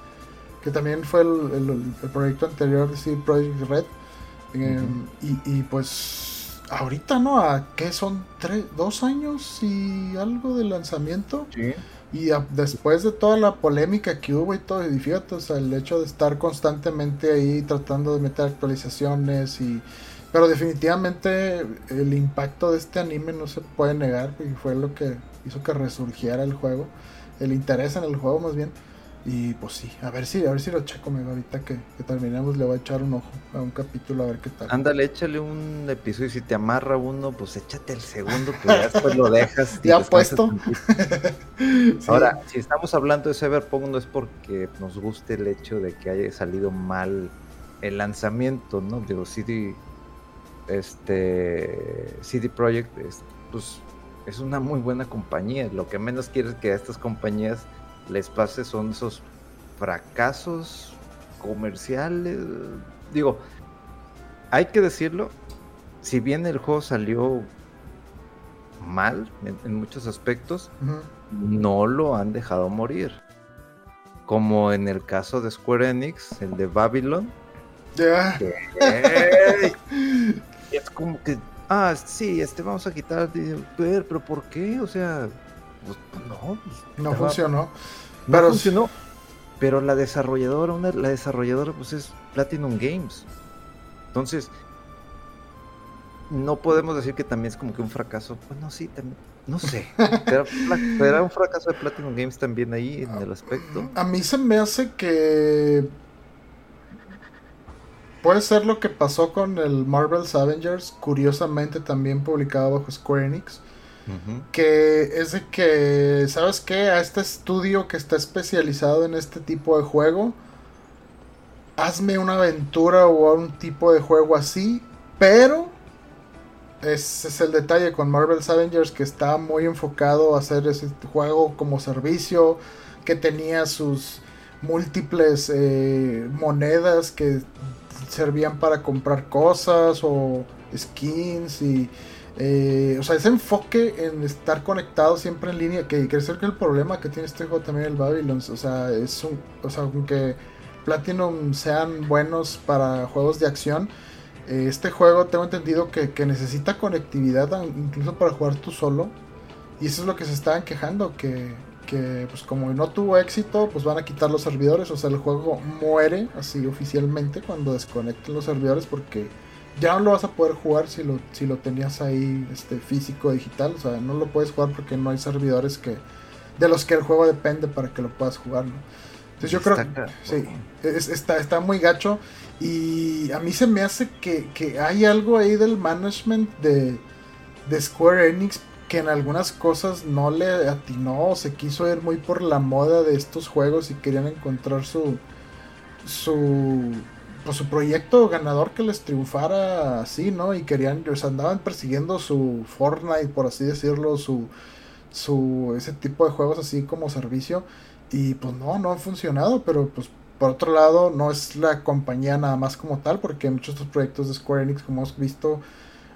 que también fue el, proyecto anterior de CD Projekt Red. Em, y, pues ahorita, ¿no? ¿A qué son? Tres, ¿Dos años y algo de lanzamiento? Sí. Y después de toda la polémica que hubo y todo, y fíjate, o sea, el hecho de estar constantemente ahí tratando de meter actualizaciones y... Pero definitivamente el impacto de este anime no se puede negar, y fue lo que hizo que resurgiera el juego, el interés en el juego más bien. Y pues sí, a ver si, a ver si lo checo, me ahorita que, terminemos le voy a echar un ojo a un capítulo a ver qué tal. Ándale, échale un episodio y si te amarra uno, pues échate el segundo, pues ya después lo dejas. ya puesto. Ahora, si estamos hablando de Cyberpunk no es porque nos guste el hecho de que haya salido mal el lanzamiento, ¿no? Digo, CD, este, CD Projekt, es, pues es una muy buena compañía. Lo que menos quieres que a estas compañías les pase son esos fracasos comerciales. Digo, hay que decirlo, si bien el juego salió mal en, muchos aspectos, no lo han dejado morir. Como en el caso de Square Enix, el de Babylon. Ya. es como que, ah, sí, este vamos a quitar, pero ¿por qué? O sea, pues, no. Pues, no funcionó. No pero funcionó. Pero la desarrolladora, una, la desarrolladora, pues es Platinum Games. Entonces, no podemos decir que también es como que un fracaso. Bueno, sí, también. No sé. ¿Será, un fracaso de Platinum Games también ahí en el aspecto? A mí se me hace que. Puede ser lo que pasó con el Marvel's Avengers, curiosamente también publicado bajo Square Enix que es de que, ¿sabes qué? A este estudio que está especializado en este tipo de juego, hazme una aventura o un tipo de juego así, pero ese es el detalle con Marvel's Avengers que está muy enfocado a hacer ese juego como servicio, que tenía sus múltiples eh, monedas que servían para comprar cosas o skins y eh, o sea, ese enfoque en estar conectado siempre en línea, que creo que el problema que tiene este juego también el Babylon, o sea, es un, o sea, aunque Platinum sean buenos para juegos de acción, eh, este juego tengo entendido que, necesita conectividad incluso para jugar tú solo, y eso es lo que se estaban quejando, que, que pues como no tuvo éxito, pues van a quitar los servidores, o sea, el juego muere así oficialmente cuando desconecten los servidores porque ya no lo vas a poder jugar si lo, si lo tenías ahí este, físico digital. O sea, no lo puedes jugar porque no hay servidores que de los que el juego depende para que lo puedas jugar. ¿no? Entonces yo creo que sí, está, está muy gacho. Y a mí se me hace que, que hay algo ahí del management de, de Square Enix que en algunas cosas no le atinó, se quiso ir muy por la moda de estos juegos y querían encontrar su su pues, su proyecto ganador que les triunfara así, ¿no? Y querían, o andaban persiguiendo su Fortnite, por así decirlo, su, su, ese tipo de juegos así como servicio. Y pues no, no han funcionado, pero pues por otro lado no es la compañía nada más como tal, porque muchos de estos proyectos de Square Enix, como hemos visto,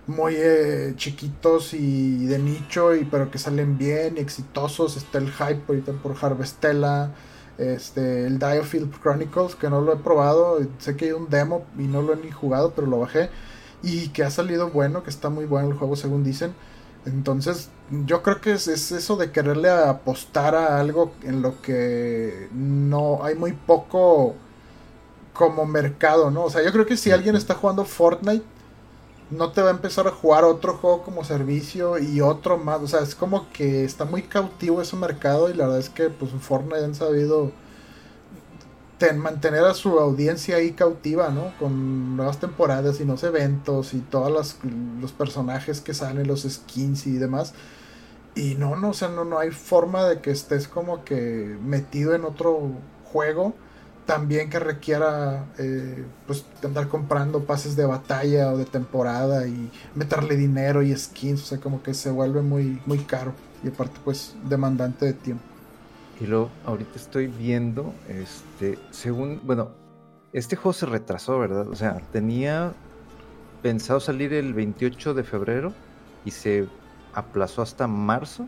muy eh, chiquitos y de nicho, y pero que salen bien y exitosos. Está el hype ahorita por Harvestella este, el Diofield Chronicles, que no lo he probado. Sé que hay un demo y no lo he ni jugado, pero lo bajé. Y que ha salido bueno, que está muy bueno el juego según dicen. Entonces, yo creo que es, eso de quererle apostar a algo en lo que no hay muy poco como mercado, ¿no? O sea, yo creo que si alguien está jugando Fortnite no te va a empezar a jugar otro juego como servicio y otro más. O sea, es como que está muy cautivo ese mercado y la verdad es que pues Fortnite han sabido mantener a su audiencia ahí cautiva, ¿no? Con nuevas temporadas y nuevos eventos y todos los personajes que salen, los skins y demás. Y no, no, o sea, no, no hay forma de que estés como que metido en otro juego también que requiera eh, pues andar comprando pases de batalla o de temporada y meterle dinero y skins, o sea, como que se vuelve muy, muy caro y aparte pues demandante de tiempo. Y luego ahorita estoy viendo, este, según, bueno, este juego se retrasó, ¿verdad? O sea, tenía pensado salir el 28 de febrero y se aplazó hasta marzo.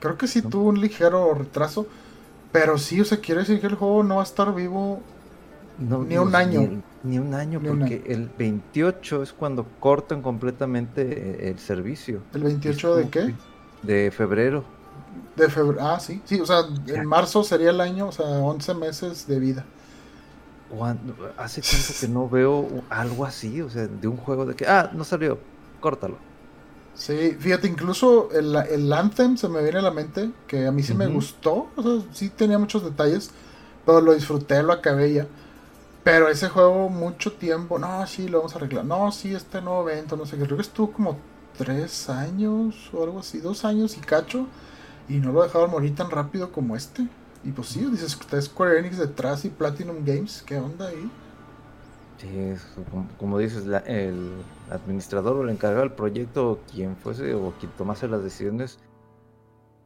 Creo que sí tuvo un ligero retraso pero sí, o sea, quiere decir que el juego no va a estar vivo ni un año. Ni, un año, porque el 28 es cuando cortan completamente el servicio. ¿El 28 de qué? De febrero. De febrero, ah, sí, sí, o sea, en marzo sería el año, o sea, 11 meses de vida. Hace tiempo que no veo algo así, o sea, de un juego de que, ah, no salió, córtalo. Sí, fíjate, incluso el, el, Anthem se me viene a la mente, que a mí sí me gustó, o sea, sí tenía muchos detalles, pero lo disfruté, lo acabé ya. Pero ese juego mucho tiempo, no, sí, lo vamos a arreglar, no, sí, este nuevo evento, no sé qué, creo que estuvo como tres años o algo así, dos años y cacho, y no lo dejaron morir tan rápido como este. Y pues sí, dices, está Square Enix detrás y Platinum Games, ¿qué onda ahí? Sí, como, dices, el administrador o el encargado del proyecto, quien fuese o quien tomase las decisiones,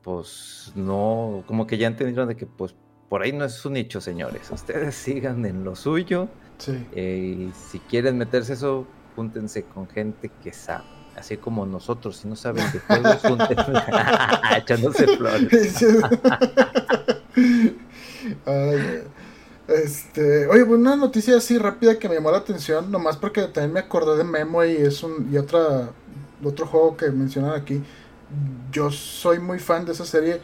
pues no, como que ya entendieron de que pues por ahí no es su nicho, señores. Ustedes sigan en lo suyo. Sí. Eh, y si quieren meterse eso, júntense con gente que sabe. Así como nosotros, si no saben de juegos, júntense. echándose flores. Ay, este, oye, pues una noticia así rápida que me llamó la atención, nomás porque también me acordé de Memo y es un y otra otro juego que mencionan aquí. Yo soy muy fan de esa serie.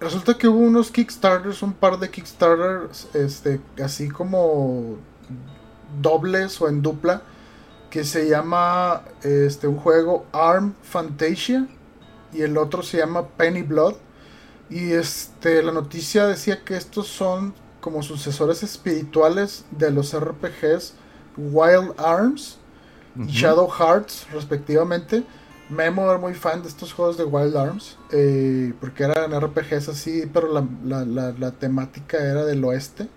Resulta que hubo unos Kickstarters, un par de Kickstarters, este, así como dobles o en dupla, que se llama este un juego Arm Fantasia y el otro se llama Penny Blood. Y este la noticia decía que estos son como sucesores espirituales de los RPGs Wild Arms y Shadow Hearts, respectivamente. Memo era muy fan de estos juegos de Wild Arms, eh, porque eran RPGs así, pero la, temática era del oeste.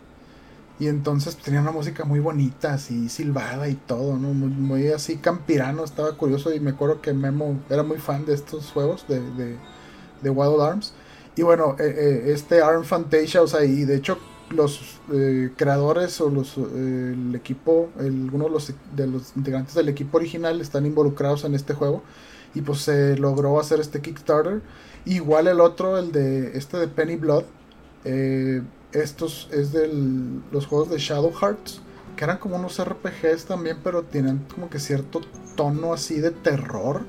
Y entonces tenía una música muy bonita, así silbada y todo, ¿no? Muy, así campirano, estaba curioso y me acuerdo que Memo era muy fan de estos juegos de, de, Wild Arms. Y bueno, eh, eh, este Arm Fantasia, o sea, y de hecho los eh, creadores o los, eh, el equipo, algunos de los, de los integrantes del equipo original están involucrados en este juego y pues se logró hacer este Kickstarter. Igual el otro, el de este de Penny Blood, eh, estos es de los juegos de Shadow Hearts, que eran como unos RPGs también, pero tienen como que cierto tono así de terror,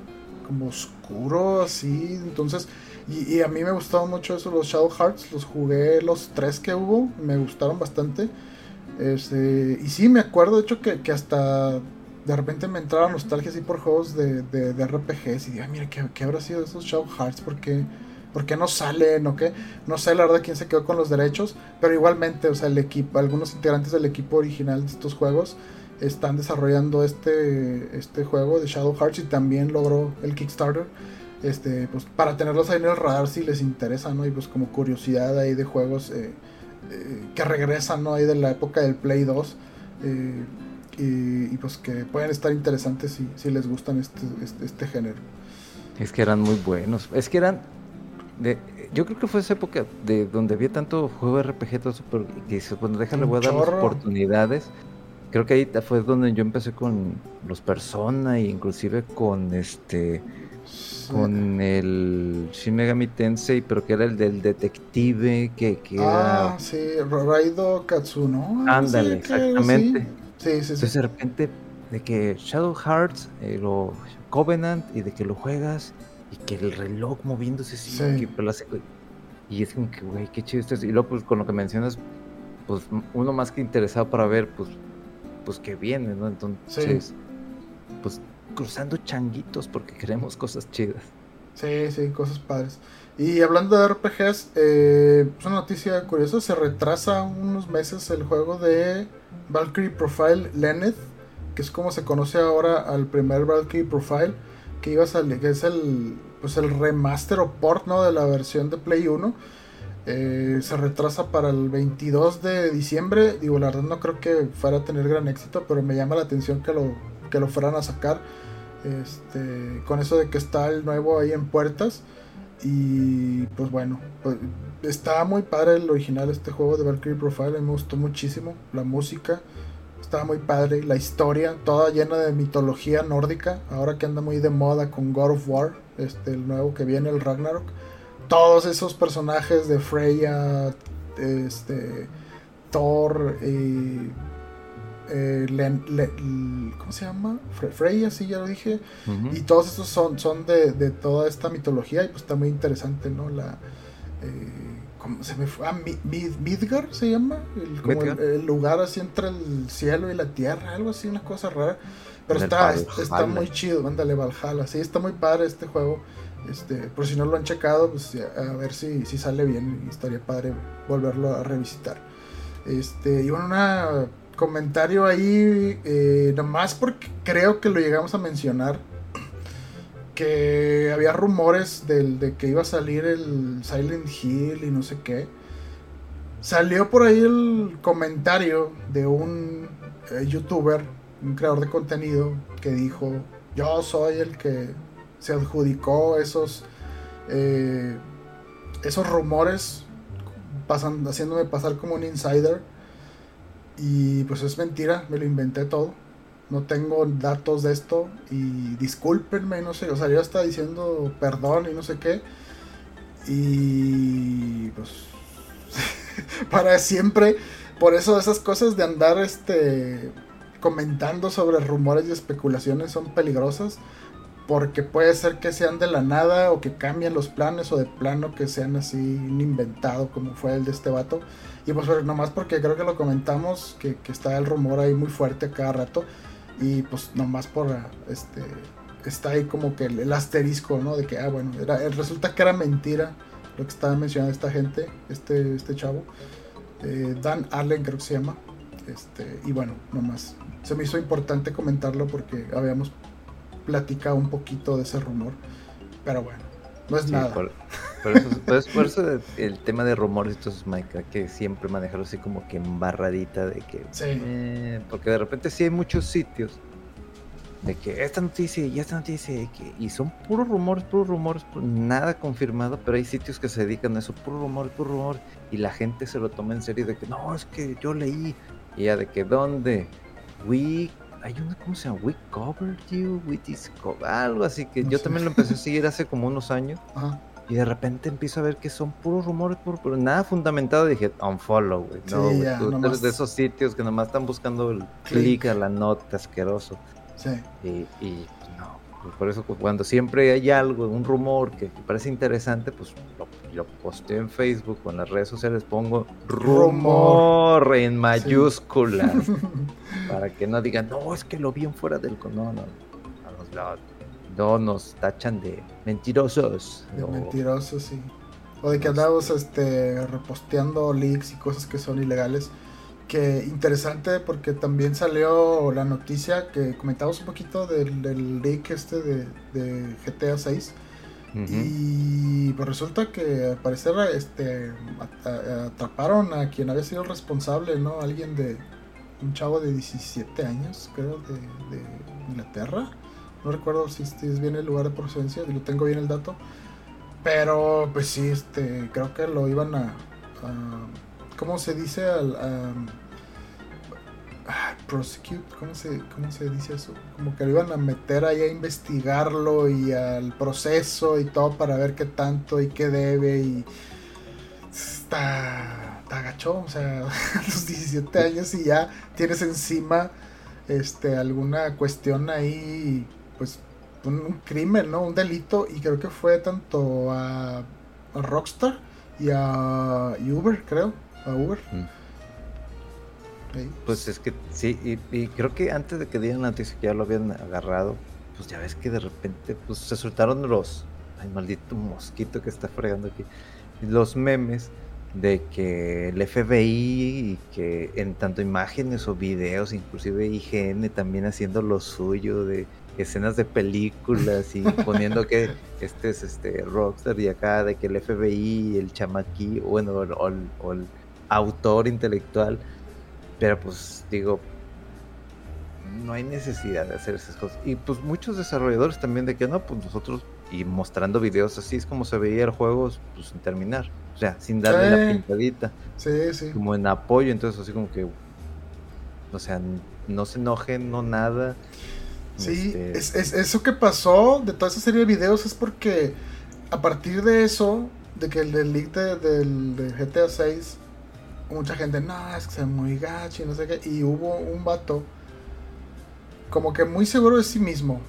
como oscuro, así. Entonces, y, a mí me gustaban mucho eso, los Shadow Hearts. Los jugué los tres que hubo. Me gustaron bastante. Este, y sí, me acuerdo de hecho que, hasta de repente me entraba nostalgia así por juegos de, de, RPGs. Y dije, mira, ¿qué, habrá sido de esos Shadow Hearts? ¿Por qué, no salen o qué? No sé la verdad quién se quedó con los derechos. Pero igualmente, o sea, el equipo, algunos integrantes del equipo original de estos juegos están desarrollando este, este juego de Shadow Hearts y también logró el Kickstarter este, pues para tenerlos ahí en el radar si les interesa, ¿no? Y pues como curiosidad ahí de juegos eh, eh, que regresan, ¿no? Ahí de la época del Play 2. Eh, y, pues que pueden estar interesantes si, si les gustan este, este, este, género. Es que eran muy buenos. Es que eran. De, yo creo que fue esa época de donde había tanto juego RPG, todo eso, pero que cuando déjale, voy a dar las oportunidades. Creo que ahí fue donde yo empecé con los Persona e inclusive con este con el Shin Megami Tensei, pero que era el del detective, que, que ah, sí, Raido Katsuno. Ándale, exactamente. Sí, sí, sí. Entonces de repente, de que Shadow Hearts, eh, lo Covenant, y de que lo juegas, y que el reloj moviéndose así, sí. y es como que, güey, qué chido esto Y luego, pues, con lo que mencionas, pues, uno más que interesado para ver, pues, pues, que viene, ¿no? Entonces, pues, cruzando changuitos porque queremos cosas chidas. Sí, sí, cosas padres. Y hablando de RPGs, eh, una noticia curiosa, se retrasa unos meses el juego de Valkyrie Profile Lenneth, que es como se conoce ahora al primer Valkyrie Profile, que iba a salir, que es el, pues el remaster o port ¿no? de la versión de Play 1. Eh, se retrasa para el 22 de diciembre. Digo, la verdad no creo que fuera a tener gran éxito, pero me llama la atención que lo, que lo fueran a sacar. Este, con eso de que está el nuevo ahí en puertas. Y pues bueno, pues, estaba muy padre el original, este juego de Valkyrie Profile. me gustó muchísimo. La música estaba muy padre. La historia, toda llena de mitología nórdica. Ahora que anda muy de moda con God of War, este, el nuevo que viene, el Ragnarok. Todos esos personajes de Freya, este, Thor y eh, ¿cómo se llama? Freya, sí, ya lo dije. Y todos estos son, son de, toda esta mitología y pues está muy interesante, ¿no? La, eh, ¿cómo se me fue? Ah, Midgar se llama, el, como el, lugar así entre el cielo y la tierra, algo así, una cosa rara. Pero está, está muy chido, ándale, Valhalla, sí, está muy padre este juego. Este, por si no lo han checado, pues a ver si, si sale bien, estaría padre volverlo a revisitar. Este, y bueno, una comentario ahí, eh, nomás porque creo que lo llegamos a mencionar, que había rumores del, de que iba a salir el Silent Hill y no sé qué. Salió por ahí el comentario de un eh, youtuber, un creador de contenido, que dijo, yo soy el que se adjudicó esos, eh, esos rumores, haciéndome pasar como un insider y pues es mentira, me lo inventé todo. No tengo datos de esto y discúlpenme, no sé, o sea, yo estaba diciendo perdón y no sé qué. Y pues para siempre, por eso esas cosas de andar este comentando sobre rumores y especulaciones son peligrosas porque puede ser que sean de la nada o que cambien los planes o de plano que sean así inventado como fue el de este vato. Y pues nomás porque creo que lo comentamos, que, está el rumor ahí muy fuerte cada rato. Y pues nomás por este está ahí como que el, asterisco, ¿no? De que, ah, bueno, era, resulta que era mentira lo que estaba mencionando esta gente, este, este chavo. Eh, Dan Allen creo que se llama. Este, y bueno, nomás. Se me hizo importante comentarlo porque habíamos platicado un poquito de ese rumor. Pero bueno, no es nada. Por, eso, el tema de rumores, entonces, Mike, que siempre manejarlo así como que embarradita de que. Eh, porque de repente sí hay muchos sitios de que esta noticia y esta noticia y, que, y son puros rumores, puros rumores, nada confirmado, pero hay sitios que se dedican a eso, puro rumor, puro rumor, y la gente se lo toma en serio de que no, es que yo leí, y ya de que dónde, we, hay una, ¿cómo se llama? We covered you, we discovered, algo así que yo también lo empecé a seguir hace como unos años. Ajá. Y de repente empiezo a ver que son puros rumores, pero nada fundamentado. Dije, unfollow, güey. No, tú eres de esos sitios que nomás están buscando el clic a la nota asqueroso. Sí. Y, y no, pues por eso pues, cuando siempre hay algo, un rumor que, parece interesante, pues lo, lo, posteo en Facebook o en las redes sociales, pongo rumor, en mayúsculas. para que no digan, no, es que lo vi en fuera del... No, no, no nos tachan de mentirosos. De mentirosos, sí. O de que andamos este, reposteando leaks y cosas que son ilegales. Que interesante porque también salió la noticia que comentamos un poquito del, del leak este de, GTA 6. Y pues resulta que al parecer este, atraparon a quien había sido el responsable, ¿no? Alguien de, un chavo de 17 años, creo, de, Inglaterra. No recuerdo si este es bien el lugar de procedencia, lo tengo bien el dato. Pero, pues sí, este, creo que lo iban a. a ¿Cómo se dice? Al, a, prosecute, ¿cómo se, ¿cómo se dice eso? Como que lo iban a meter ahí a investigarlo y al proceso y todo para ver qué tanto y qué debe y está, está gacho, o sea, a los 17 años y ya tienes encima este alguna cuestión ahí, pues un, crimen, ¿no? Un delito y creo que fue tanto a, Rockstar y a Uber, creo, a Uber. Mm. Pues es que sí, y, creo que antes de que dieran la noticia que ya lo habían agarrado, pues ya ves que de repente pues se soltaron los, ay maldito mosquito que está fregando aquí, los memes de que el FBI y que en tanto imágenes o videos, inclusive IGN también haciendo lo suyo de escenas de películas y poniendo que este es este Rockstar y acá de que el FBI, el chamaquí, bueno, o el autor intelectual pero pues digo, no hay necesidad de hacer esas cosas. Y pues muchos desarrolladores también de que no, pues nosotros, y mostrando videos así es como se veía el juego, pues sin terminar. O sea, sin darle la pintadita. Sí, sí. Como en apoyo, entonces así como que, o sea, no se enojen, no nada. Sí, este es, es, eso que pasó de toda esa serie de videos es porque a partir de eso, de que el del leak de, del, de GTA 6 mucha gente, no, es que es muy gacho y no sé qué. Y hubo un vato como que muy seguro de sí mismo.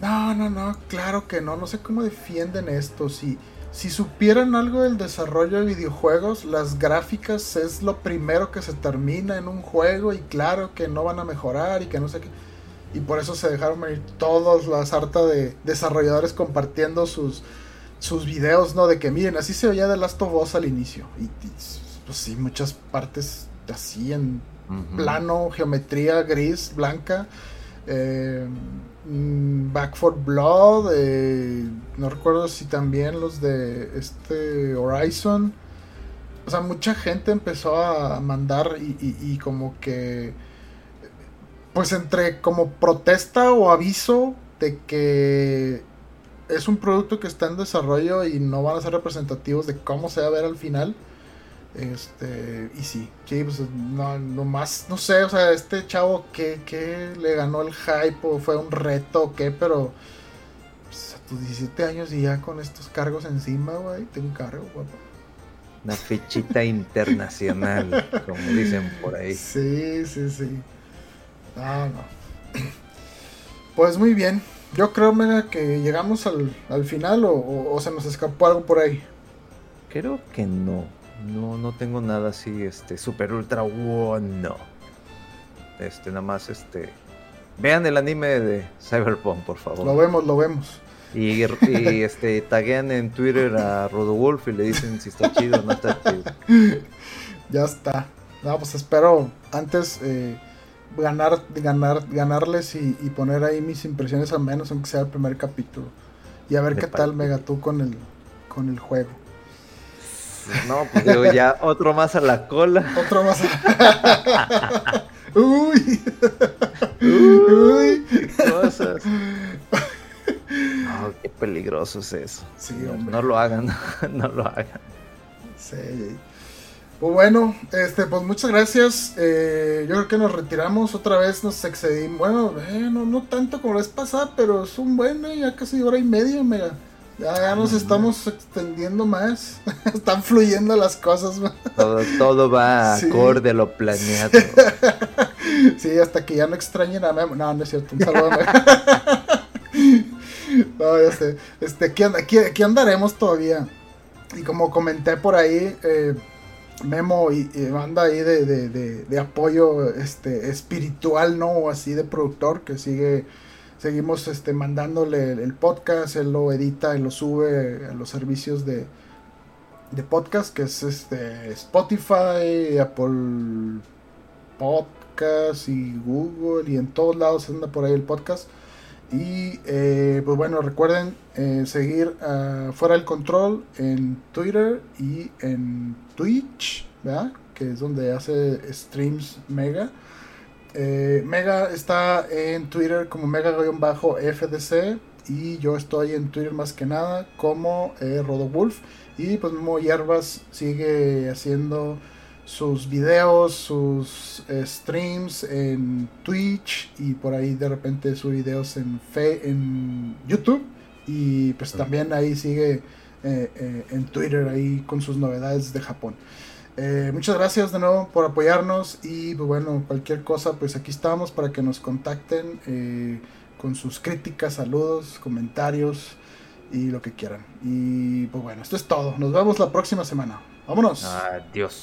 No, no, no, claro que no, no sé cómo defienden esto. Si, si supieran algo del desarrollo de videojuegos, las gráficas es lo primero que se termina en un juego y claro que no van a mejorar y que no sé qué. Y por eso se dejaron venir todos las harta de desarrolladores compartiendo sus, sus videos, ¿no? De que miren, así se veía de Last of al inicio. y pues sí, muchas partes así en plano, geometría gris, blanca. Eh, mm, Back for Blood, eh, no recuerdo si también los de este Horizon. O sea, mucha gente empezó a mandar y, como que, pues entre como protesta o aviso de que es un producto que está en desarrollo y no van a ser representativos de cómo se va a ver al final. Este, y sí, sí, pues no, no más, no sé, o sea, este chavo que, que le ganó el hype o fue un reto o qué, pero pues, a tus 17 años y ya con estos cargos encima, güey, te encargo, guapo. Una fichita internacional, como dicen por ahí. Sí, sí, sí. No, no. Pues muy bien. Yo creo, mira, que llegamos al, al final o, o se nos escapó algo por ahí. Creo que no. No, no tengo nada así, este, super ultra wow, no. Este, nada más, este. Vean el anime de Cyberpunk, por favor. Lo vemos, lo vemos. Y, este, taguean en Twitter a Rodowolf y le dicen si está chido o no está chido. Ya está. No, pues espero antes eh, ganar, ganar, ganarles y, poner ahí mis impresiones al menos, aunque sea el primer capítulo. Y a ver qué tal Mega tú con el, con el juego. No, pues digo, ya otro más a la cola. Otro más a Uy. Uy. cosas. No, qué peligroso es eso. Sí, No, lo hagan, no lo hagan. Sí. Pues bueno, este, pues muchas gracias. Eh, yo creo que nos retiramos otra vez, nos excedimos. Bueno, eh, no, no tanto como la vez pasada, pero es un bueno, ya casi hora y media, mega. Ya, nos estamos extendiendo más. Están fluyendo las cosas. Todo, va acorde a lo planeado. sí, hasta que ya no extrañen a Memo. No, no es cierto. Un saludo no, ya sé. Este, aquí, andaremos todavía. Y como comenté por ahí, eh, Memo y, banda ahí de, de, de, apoyo este, espiritual, ¿no? Así de productor que sigue seguimos este, mandándole el podcast, él lo edita y lo sube a los servicios de, de podcast, que es este Spotify, Apple Podcast y Google y en todos lados anda por ahí el podcast. Y eh, pues bueno, recuerden eh, seguir Fuera del Control en Twitter y en Twitch, ¿verdad? que es donde hace streams Mega. Eh, Mega está en Twitter como Mega-FDC y yo estoy en Twitter más que nada como eh, Rodowulf. Y pues Memo Hierbas sigue haciendo sus videos, sus eh, streams en Twitch y por ahí de repente sus videos en, fe en YouTube. Y pues también ahí sigue en Twitter ahí con sus novedades de Japón. Eh, muchas gracias de nuevo por apoyarnos y pues, bueno, cualquier cosa, pues aquí estamos para que nos contacten eh, con sus críticas, saludos, comentarios y lo que quieran. Y pues bueno, esto es todo. Nos vemos la próxima semana. Vámonos. Adiós.